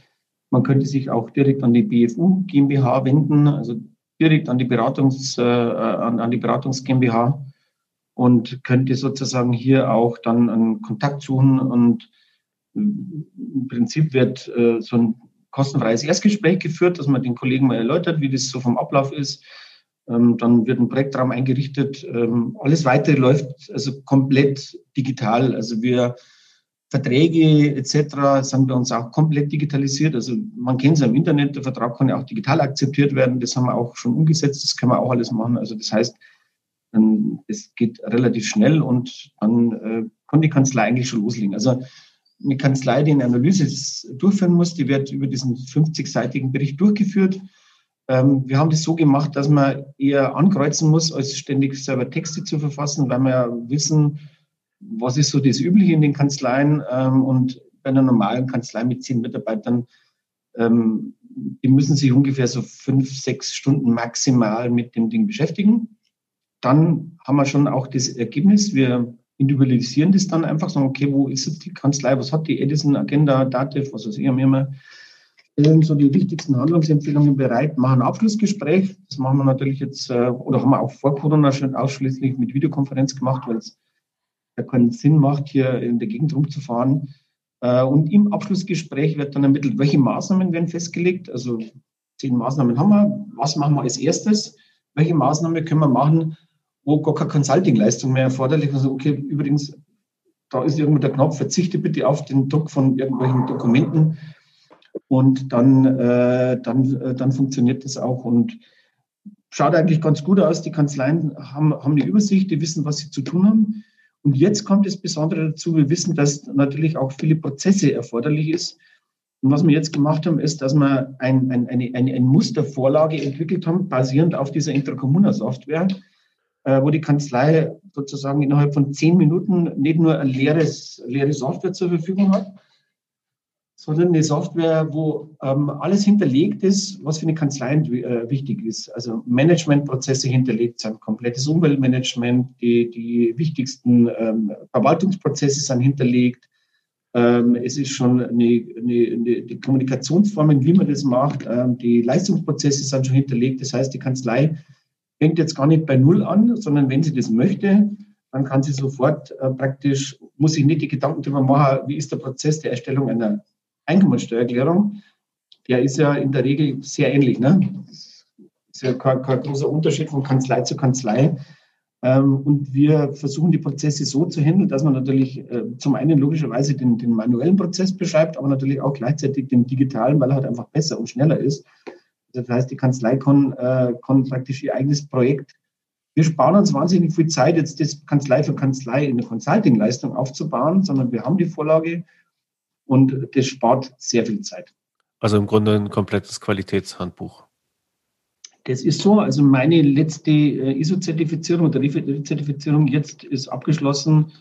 Man könnte sich auch direkt an die BFU GmbH wenden, also direkt an die Beratungs, äh, an, an die Beratungs GmbH und könnte sozusagen hier auch dann einen Kontakt suchen und im Prinzip wird äh, so ein kostenfreies Erstgespräch geführt, dass man den Kollegen mal erläutert, wie das so vom Ablauf ist. Ähm, dann wird ein Projektraum eingerichtet. Ähm, alles weitere läuft also komplett digital. Also wir Verträge etc. sind bei uns auch komplett digitalisiert. Also man kennt es ja im Internet, der Vertrag kann ja auch digital akzeptiert werden. Das haben wir auch schon umgesetzt, das kann man auch alles machen. Also das heißt, es geht relativ schnell und dann äh, kann die Kanzlei eigentlich schon loslegen. Also eine Kanzlei, die eine Analyse durchführen muss, die wird über diesen 50-seitigen Bericht durchgeführt. Ähm, wir haben das so gemacht, dass man eher ankreuzen muss, als ständig selber Texte zu verfassen, weil wir ja wissen, was ist so das Übliche in den Kanzleien. Ähm, und bei einer normalen Kanzlei mit zehn Mitarbeitern, ähm, die müssen sich ungefähr so fünf, sechs Stunden maximal mit dem Ding beschäftigen. Dann haben wir schon auch das Ergebnis. Wir individualisieren das dann einfach, sagen, okay, wo ist jetzt die Kanzlei, was hat die Edison, Agenda, Dativ, was weiß ich, haben immer so die wichtigsten Handlungsempfehlungen bereit, machen ein Abschlussgespräch. Das machen wir natürlich jetzt, äh, oder haben wir auch vor Corona schon ausschließlich mit Videokonferenz gemacht, weil es ja keinen Sinn macht, hier in der Gegend rumzufahren. Äh, und im Abschlussgespräch wird dann ermittelt, welche Maßnahmen werden festgelegt. Also zehn Maßnahmen haben wir. Was machen wir als erstes? Welche Maßnahmen können wir machen, wo gar keine Consulting-Leistung mehr erforderlich ist. Also, okay, übrigens, da ist irgendwo der Knopf, verzichte bitte auf den Druck von irgendwelchen Dokumenten. Und dann, äh, dann, äh, dann funktioniert das auch und schaut eigentlich ganz gut aus. Die Kanzleien haben, haben eine Übersicht, die wissen, was sie zu tun haben. Und jetzt kommt das Besondere dazu, wir wissen, dass natürlich auch viele Prozesse erforderlich ist. Und was wir jetzt gemacht haben, ist, dass wir ein, ein, eine, eine, eine Mustervorlage entwickelt haben, basierend auf dieser Intracomuna-Software, äh, wo die Kanzlei sozusagen innerhalb von zehn Minuten nicht nur ein leeres, leere Software zur Verfügung hat, sondern eine Software, wo ähm, alles hinterlegt ist, was für eine Kanzlei äh, wichtig ist. Also Managementprozesse hinterlegt sind, komplettes Umweltmanagement, die, die wichtigsten ähm, Verwaltungsprozesse sind hinterlegt. Ähm, es ist schon eine, eine, eine, die Kommunikationsformen, wie man das macht. Ähm, die Leistungsprozesse sind schon hinterlegt. Das heißt, die Kanzlei fängt jetzt gar nicht bei Null an, sondern wenn sie das möchte, dann kann sie sofort äh, praktisch, muss sich nicht die Gedanken darüber machen, wie ist der Prozess der Erstellung einer Einkommensteuererklärung. Der ist ja in der Regel sehr ähnlich. Ne? Ist ja kein, kein großer Unterschied von Kanzlei zu Kanzlei. Ähm, und wir versuchen die Prozesse so zu handeln, dass man natürlich äh, zum einen logischerweise den, den manuellen Prozess beschreibt, aber natürlich auch gleichzeitig den digitalen, weil er halt einfach besser und schneller ist. Das heißt, die Kanzlei kann, äh, kann praktisch ihr eigenes Projekt. Wir sparen uns wahnsinnig viel Zeit, jetzt das Kanzlei für Kanzlei in der Consulting-Leistung aufzubauen, sondern wir haben die Vorlage und das spart sehr viel Zeit. Also im Grunde ein komplettes Qualitätshandbuch. Das ist so. Also meine letzte äh, ISO-Zertifizierung oder Rezertifizierung jetzt ist abgeschlossen.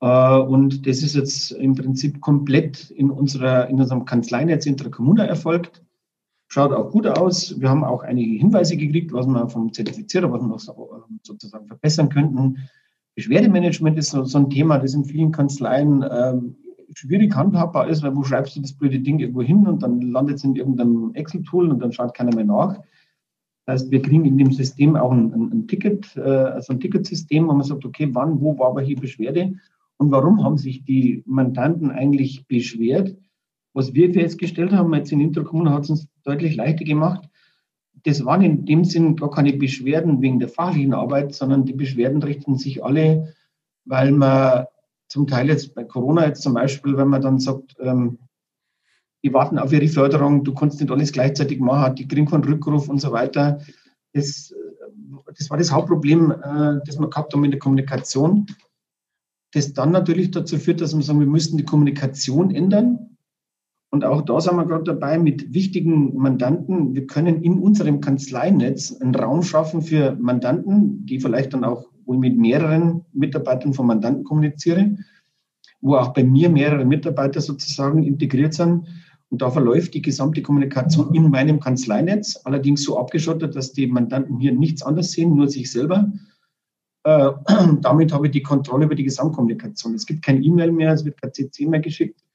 Äh, und das ist jetzt im Prinzip komplett in, unserer, in unserem Kanzleinetz in der Kommune erfolgt. Schaut auch gut aus. Wir haben auch einige Hinweise gekriegt, was wir vom Zertifizierer, was wir ähm, sozusagen verbessern könnten. Beschwerdemanagement ist so, so ein Thema, das in vielen Kanzleien ähm, schwierig handhabbar ist, weil wo schreibst du das blöde Ding irgendwo hin und dann landet es in irgendeinem Excel-Tool und dann schaut keiner mehr nach. Das heißt, wir kriegen in dem System auch ein, ein, ein Ticket, äh, also ein Ticketsystem, wo man sagt, okay, wann, wo war aber hier Beschwerde und warum haben sich die Mandanten eigentlich beschwert? Was wir festgestellt haben, jetzt in Interkommun hat es uns deutlich leichter gemacht. Das waren in dem Sinn gar keine Beschwerden wegen der fachlichen Arbeit, sondern die Beschwerden richten sich alle, weil man zum Teil jetzt bei Corona jetzt zum Beispiel, wenn man dann sagt, ähm, die warten auf ihre Förderung, du kannst nicht alles gleichzeitig machen, die kriegen keinen Rückruf und so weiter. Das, äh, das war das Hauptproblem, äh, das wir gehabt haben in der Kommunikation, das dann natürlich dazu führt, dass wir sagen, wir müssten die Kommunikation ändern. Und auch da sind wir gerade dabei mit wichtigen Mandanten. Wir können in unserem Kanzleinetz einen Raum schaffen für Mandanten, die vielleicht dann auch wohl mit mehreren Mitarbeitern von Mandanten kommuniziere, wo auch bei mir mehrere Mitarbeiter sozusagen integriert sind und da verläuft die gesamte Kommunikation in meinem Kanzleinetz, allerdings so abgeschottet, dass die Mandanten hier nichts anderes sehen, nur sich selber. Äh, damit habe ich die Kontrolle über die Gesamtkommunikation. Es gibt kein E-Mail mehr, es wird kein CC mehr geschickt.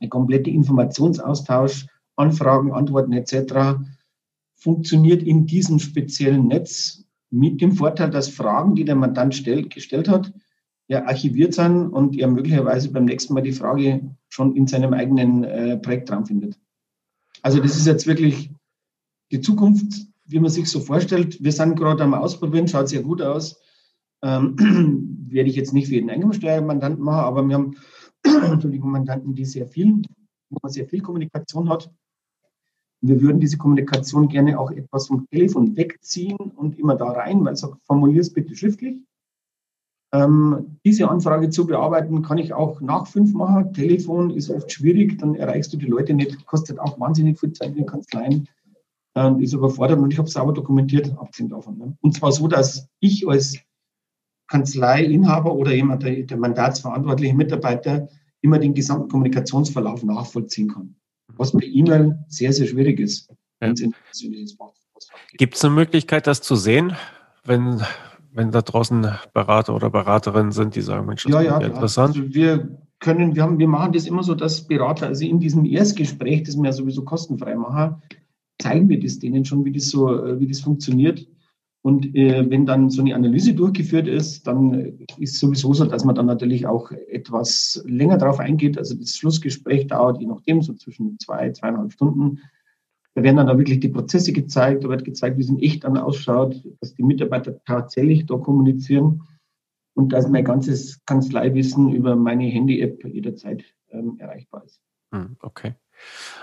Der komplette Informationsaustausch, Anfragen, Antworten etc. funktioniert in diesem speziellen Netz mit dem Vorteil, dass Fragen, die der Mandant stellt, gestellt hat, ja, archiviert sind und er möglicherweise beim nächsten Mal die Frage schon in seinem eigenen äh, Projektraum findet. Also das ist jetzt wirklich die Zukunft, wie man sich so vorstellt. Wir sind gerade am Ausprobieren, schaut sehr gut aus. Ähm, werde ich jetzt nicht für jeden Einkommensteuermandanten machen, aber wir haben Entschuldigung, Mandanten, die sehr viel, wo man sehr viel Kommunikation hat. Wir würden diese Kommunikation gerne auch etwas vom Telefon wegziehen und immer da rein, weil so formulier es bitte schriftlich. Ähm, diese Anfrage zu bearbeiten, kann ich auch nach fünf machen. Telefon ist oft schwierig, dann erreichst du die Leute nicht, kostet auch wahnsinnig viel Zeit in den Kanzleien und ist überfordert. Und ich habe es sauber dokumentiert, abgesehen davon. Ne? Und zwar so, dass ich als Kanzleiinhaber oder jemand, der, der mandatsverantwortliche Mitarbeiter, immer den gesamten Kommunikationsverlauf nachvollziehen kann. Was bei E-Mail sehr, sehr schwierig ist. Ja. Gibt es eine Möglichkeit, das zu sehen, wenn wenn da draußen Berater oder Beraterinnen sind, die sagen, Mensch, das ja, ja, interessant. Also wir können, wir, haben, wir machen das immer so, dass Berater, also in diesem Erstgespräch, das wir ja sowieso kostenfrei machen, zeigen wir das denen schon, wie das so, äh, wie das funktioniert. Und äh, wenn dann so eine Analyse durchgeführt ist, dann ist sowieso so, dass man dann natürlich auch etwas länger darauf eingeht. Also das Schlussgespräch dauert je nachdem so zwischen zwei, zweieinhalb Stunden. Da werden dann da wirklich die Prozesse gezeigt, da wird gezeigt, wie es in echt dann ausschaut, dass die Mitarbeiter tatsächlich da kommunizieren und dass mein ganzes Kanzleiwissen über meine Handy-App jederzeit ähm, erreichbar ist. Hm, okay.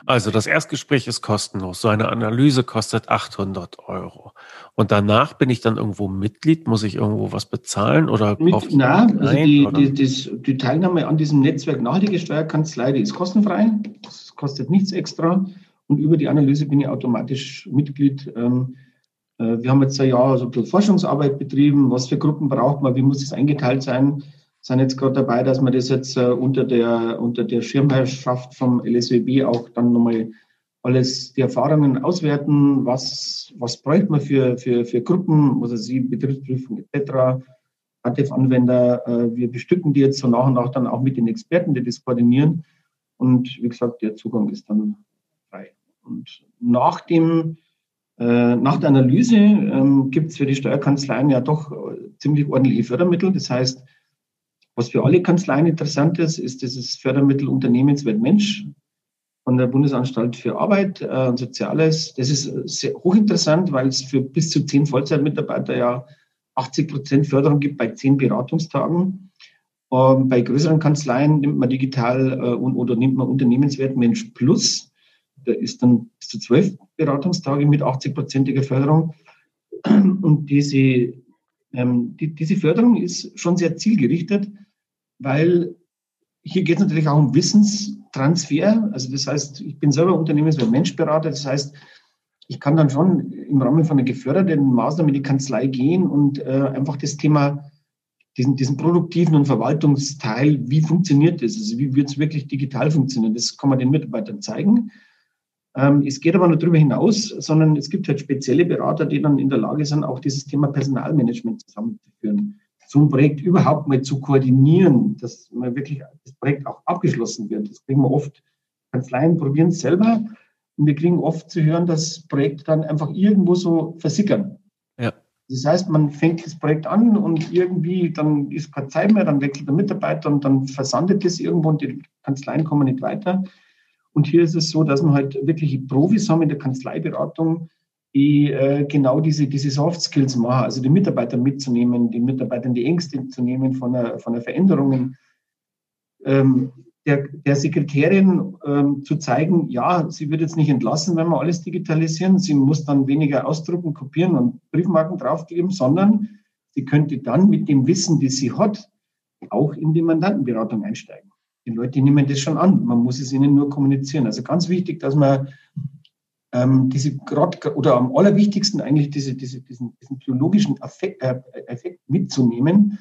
Also das Erstgespräch ist kostenlos. So eine Analyse kostet 800 Euro. Und danach bin ich dann irgendwo Mitglied? Muss ich irgendwo was bezahlen oder Mit, Nein, also die, die, die, die, Teilnahme an diesem Netzwerk Nachhaltige Steuerkanzlei, die ist kostenfrei. Das kostet nichts extra. Und über die Analyse bin ich automatisch Mitglied. Ähm, äh, wir haben jetzt ein Jahr so ein Forschungsarbeit betrieben. Was für Gruppen braucht man? Wie muss es eingeteilt sein? Sind jetzt gerade dabei, dass wir das jetzt äh, unter der, unter der Schirmherrschaft vom LSWB auch dann nochmal alles die Erfahrungen auswerten, was, was bräuchte man für, für, für Gruppen, also sie Betriebsprüfung etc., ATEF-Anwender, äh, wir bestücken die jetzt so nach und nach dann auch mit den Experten, die das koordinieren. Und wie gesagt, der Zugang ist dann frei. Und nach dem äh, nach der Analyse ähm, gibt es für die Steuerkanzleien ja doch ziemlich ordentliche Fördermittel. Das heißt, was für alle Kanzleien interessant ist, ist dieses Fördermittel Unternehmenswert Mensch von der Bundesanstalt für Arbeit äh, und Soziales. Das ist sehr hochinteressant, weil es für bis zu zehn Vollzeitmitarbeiter ja 80 Prozent Förderung gibt bei zehn Beratungstagen. Ähm, bei größeren Kanzleien nimmt man digital äh, oder nimmt man Unternehmenswert Mensch Plus. Da ist dann bis zu zwölf Beratungstage mit 80-prozentiger Förderung. Und diese, ähm, die, diese Förderung ist schon sehr zielgerichtet weil hier geht es natürlich auch um Wissenstransfer. Also das heißt, ich bin selber Unternehmens- und Menschberater. Das heißt, ich kann dann schon im Rahmen von einer geförderten Maßnahme in die Kanzlei gehen und äh, einfach das Thema, diesen, diesen produktiven und Verwaltungsteil, wie funktioniert das? Also wie wird es wirklich digital funktionieren? Das kann man den Mitarbeitern zeigen. Ähm, es geht aber nicht darüber hinaus, sondern es gibt halt spezielle Berater, die dann in der Lage sind, auch dieses Thema Personalmanagement zusammenzuführen so ein Projekt überhaupt mal zu koordinieren, dass man wirklich das Projekt auch abgeschlossen wird. Das kriegen wir oft. Kanzleien probieren es selber und wir kriegen oft zu hören, dass Projekte dann einfach irgendwo so versickern. Ja. Das heißt, man fängt das Projekt an und irgendwie dann ist keine Zeit mehr, dann wechselt der Mitarbeiter und dann versandet es irgendwo und die Kanzleien kommen nicht weiter. Und hier ist es so, dass man halt wirkliche Profis haben in der Kanzleiberatung, die äh, genau diese, diese Soft Skills machen, also die Mitarbeiter mitzunehmen, die Mitarbeiter in die Ängste zu nehmen von der, von der Veränderungen. Ähm, der, der Sekretärin ähm, zu zeigen, ja, sie wird jetzt nicht entlassen, wenn wir alles digitalisieren, sie muss dann weniger ausdrucken, kopieren und Briefmarken draufgeben, sondern sie könnte dann mit dem Wissen, das sie hat, auch in die Mandantenberatung einsteigen. Die Leute nehmen das schon an, man muss es ihnen nur kommunizieren. Also ganz wichtig, dass man ähm, diese gerade oder am allerwichtigsten eigentlich diese, diese, diesen, diesen biologischen Effekt, äh, Effekt mitzunehmen,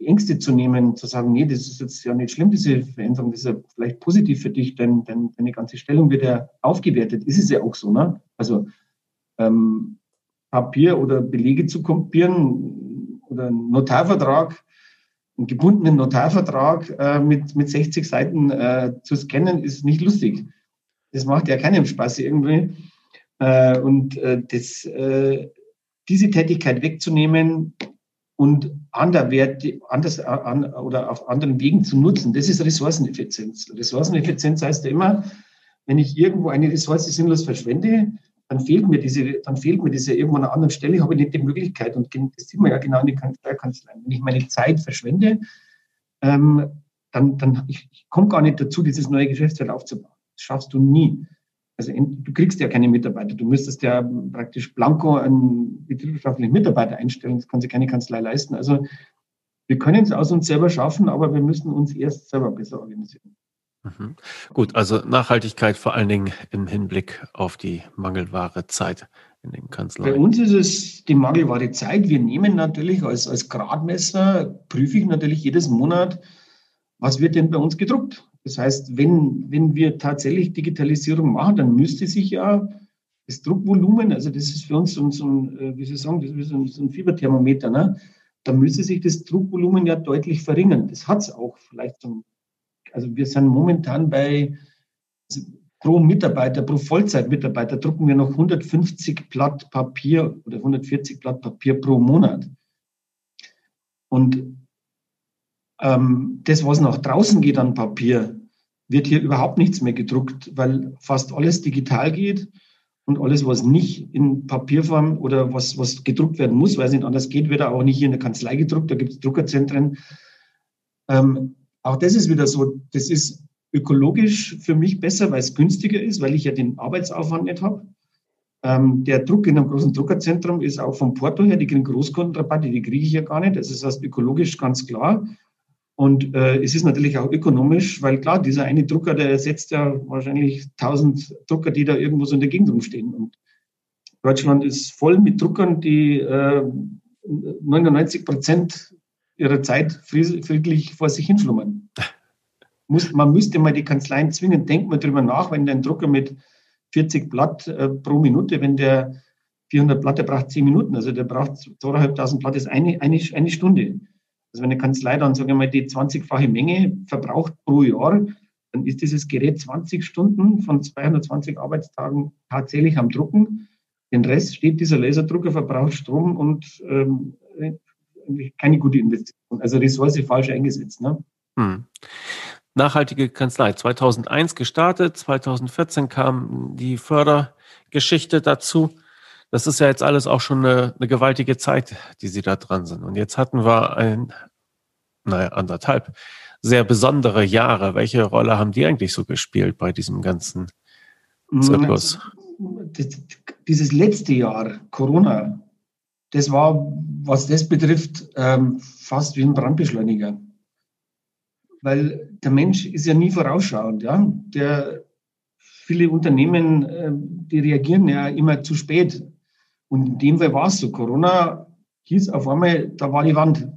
die Ängste zu nehmen, zu sagen, nee, das ist jetzt ja nicht schlimm, diese Veränderung, das ist ja vielleicht positiv für dich, denn, denn deine ganze Stellung wird ja aufgewertet. Ist es ja auch so, ne? Also ähm, Papier oder Belege zu kopieren oder einen Notarvertrag, einen gebundenen Notarvertrag äh, mit, mit 60 Seiten äh, zu scannen, ist nicht lustig. Das macht ja keinen Spaß irgendwie. Äh, und äh, das, äh, diese Tätigkeit wegzunehmen und anderwert, anders an, oder auf anderen Wegen zu nutzen, das ist Ressourceneffizienz. Ressourceneffizienz heißt ja immer, wenn ich irgendwo eine Ressource sinnlos verschwende, dann fehlt mir diese, dann fehlt mir diese irgendwo an einer anderen Stelle, habe ich nicht die Möglichkeit. Und das sieht man ja genau in den Steuerkanzleien. Wenn ich meine Zeit verschwende, ähm, dann, dann ich, ich komme gar nicht dazu, dieses neue Geschäftsfeld aufzubauen. Das schaffst du nie. Also du kriegst ja keine Mitarbeiter. Du müsstest ja praktisch blanko einen betriebswirtschaftlichen Mitarbeiter einstellen. Das kann sich keine Kanzlei leisten. Also wir können es aus uns selber schaffen, aber wir müssen uns erst selber besser organisieren. Mhm. Gut, also Nachhaltigkeit vor allen Dingen im Hinblick auf die mangelware Zeit in den Kanzleien. Bei uns ist es die mangelware Zeit. Wir nehmen natürlich als, als Gradmesser, prüfe ich natürlich jedes Monat, was wird denn bei uns gedruckt? Das heißt, wenn, wenn wir tatsächlich Digitalisierung machen, dann müsste sich ja das Druckvolumen, also das ist für uns so, so ein, äh, wie Sie sagen, das ist so ein, so ein Fieberthermometer, ne? da müsste sich das Druckvolumen ja deutlich verringern. Das hat es auch vielleicht. So, also wir sind momentan bei also pro Mitarbeiter, pro Vollzeitmitarbeiter drucken wir noch 150 Blatt Papier oder 140 Blatt Papier pro Monat. Und ähm, das, was nach draußen geht an Papier, wird hier überhaupt nichts mehr gedruckt, weil fast alles digital geht und alles, was nicht in Papierform oder was, was gedruckt werden muss, weil es nicht anders geht, wird auch nicht hier in der Kanzlei gedruckt. Da gibt es Druckerzentren. Ähm, auch das ist wieder so, das ist ökologisch für mich besser, weil es günstiger ist, weil ich ja den Arbeitsaufwand nicht habe. Ähm, der Druck in einem großen Druckerzentrum ist auch vom Porto her, die kriegen Großkundenrabatte, die kriege ich ja gar nicht. Das ist heißt ökologisch ganz klar. Und äh, es ist natürlich auch ökonomisch, weil klar, dieser eine Drucker, der ersetzt ja wahrscheinlich 1000 Drucker, die da irgendwo so in der Gegend rumstehen. Und Deutschland ist voll mit Druckern, die äh, 99 Prozent ihrer Zeit friedlich vor sich hinschlummern. Muss, man müsste mal die Kanzleien zwingen, denkt mal drüber nach, wenn der Drucker mit 40 Blatt äh, pro Minute, wenn der 400 Blatt, der braucht 10 Minuten, also der braucht 2500 Blatt, ist eine, eine, eine Stunde. Also wenn eine Kanzlei dann, sagen wir mal, die 20-fache Menge verbraucht pro Jahr, dann ist dieses Gerät 20 Stunden von 220 Arbeitstagen tatsächlich am Drucken. Den Rest steht dieser Laserdrucker, verbraucht Strom und ähm, keine gute Investition. Also Ressource falsch eingesetzt. Ne? Hm. Nachhaltige Kanzlei 2001 gestartet, 2014 kam die Fördergeschichte dazu. Das ist ja jetzt alles auch schon eine, eine gewaltige Zeit, die Sie da dran sind. Und jetzt hatten wir ein, naja, anderthalb sehr besondere Jahre. Welche Rolle haben die eigentlich so gespielt bei diesem ganzen Zirkus? Dieses letzte Jahr, Corona, das war, was das betrifft, ähm, fast wie ein Brandbeschleuniger weil der Mensch ist ja nie vorausschauend. Ja? Der, viele Unternehmen, äh, die reagieren ja immer zu spät. Und in dem Fall war es so. Corona hieß auf einmal, da war die Wand.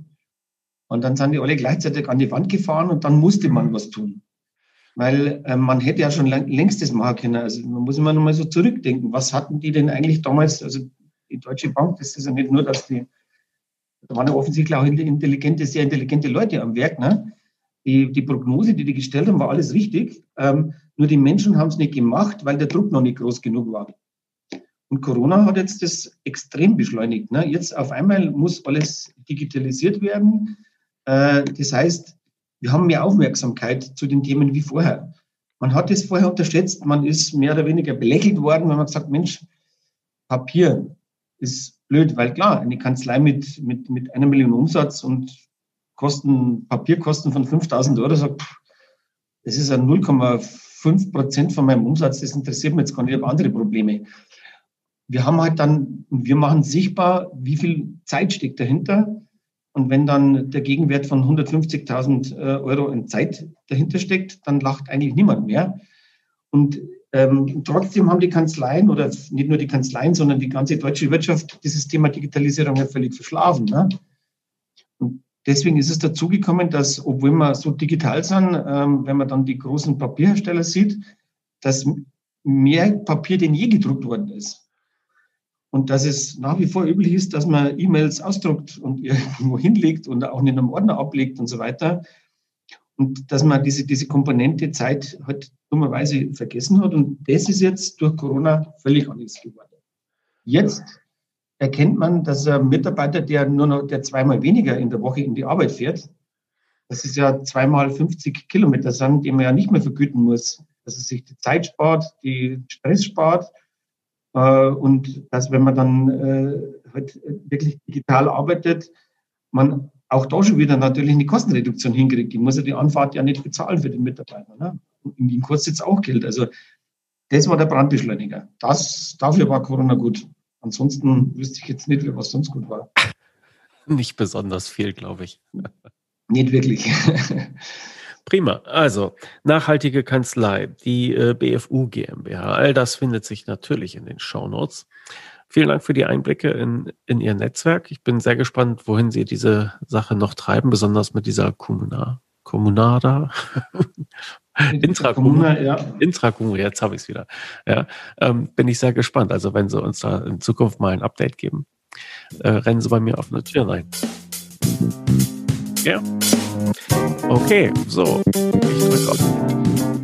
Und dann sind die alle gleichzeitig an die Wand gefahren und dann musste man was tun. Weil äh, man hätte ja schon längst das machen können. Also man muss immer noch mal so zurückdenken. Was hatten die denn eigentlich damals? Also die Deutsche Bank, das ist ja nicht nur, dass die, da waren ja offensichtlich auch intelligente, sehr intelligente Leute am Werk. Ne? Die, die Prognose, die die gestellt haben, war alles richtig. Ähm, nur die Menschen haben es nicht gemacht, weil der Druck noch nicht groß genug war. Und Corona hat jetzt das extrem beschleunigt. Ne? Jetzt auf einmal muss alles digitalisiert werden. Äh, das heißt, wir haben mehr Aufmerksamkeit zu den Themen wie vorher. Man hat es vorher unterschätzt, man ist mehr oder weniger belächelt worden, wenn man gesagt, Mensch, Papier ist blöd, weil klar, eine Kanzlei mit, mit, mit einer Million Umsatz und Kosten, Papierkosten von 5000 Euro, sagt, das ist ja 0,5 Prozent von meinem Umsatz, das interessiert mich jetzt gar nicht, ich habe andere Probleme. Wir haben halt dann, wir machen sichtbar, wie viel Zeit steckt dahinter. Und wenn dann der Gegenwert von 150.000 äh, Euro in Zeit dahinter steckt, dann lacht eigentlich niemand mehr. Und ähm, trotzdem haben die Kanzleien oder nicht nur die Kanzleien, sondern die ganze deutsche Wirtschaft dieses Thema Digitalisierung ja völlig verschlafen. Ne? Und Deswegen ist es dazu gekommen, dass, obwohl wir so digital sind, ähm, wenn man dann die großen Papierhersteller sieht, dass mehr Papier denn je gedruckt worden ist. Und dass es nach wie vor üblich ist, dass man E-Mails ausdruckt und irgendwo hinlegt und auch in einem Ordner ablegt und so weiter. Und dass man diese, diese Komponente Zeit halt dummerweise vergessen hat. Und das ist jetzt durch Corona völlig anders geworden. Jetzt erkennt man, dass ein Mitarbeiter, der nur noch, der zweimal weniger in der Woche in die Arbeit fährt, das ist ja zweimal 50 Kilometer sind, die man ja nicht mehr vergüten muss, dass es sich die Zeit spart, die Stress spart äh, und dass, wenn man dann äh, halt wirklich digital arbeitet, man auch da schon wieder natürlich eine Kostenreduktion hinkriegt. Die muss ja die Anfahrt ja nicht bezahlen für den Mitarbeiter. Ne? Ihm kostet es auch Geld. Also das war der Brandbeschleuniger. Das, dafür war Corona gut. Ansonsten wüsste ich jetzt nicht, was sonst gut war. Nicht besonders viel, glaube ich. Nicht wirklich. Prima. Also, nachhaltige Kanzlei, die äh, BFU GmbH, all das findet sich natürlich in den Shownotes. Vielen Dank für die Einblicke in, in Ihr Netzwerk. Ich bin sehr gespannt, wohin Sie diese Sache noch treiben, besonders mit dieser Kommuna, Kommunada. Intrakommunal, ja. Intrakommunal, jetzt habe ich es wieder. Ja, ähm, bin ich sehr gespannt. Also wenn Sie uns da in Zukunft mal ein Update geben, äh, rennen Sie bei mir auf eine Tür rein. Ja. Okay, so. Ich drücke auf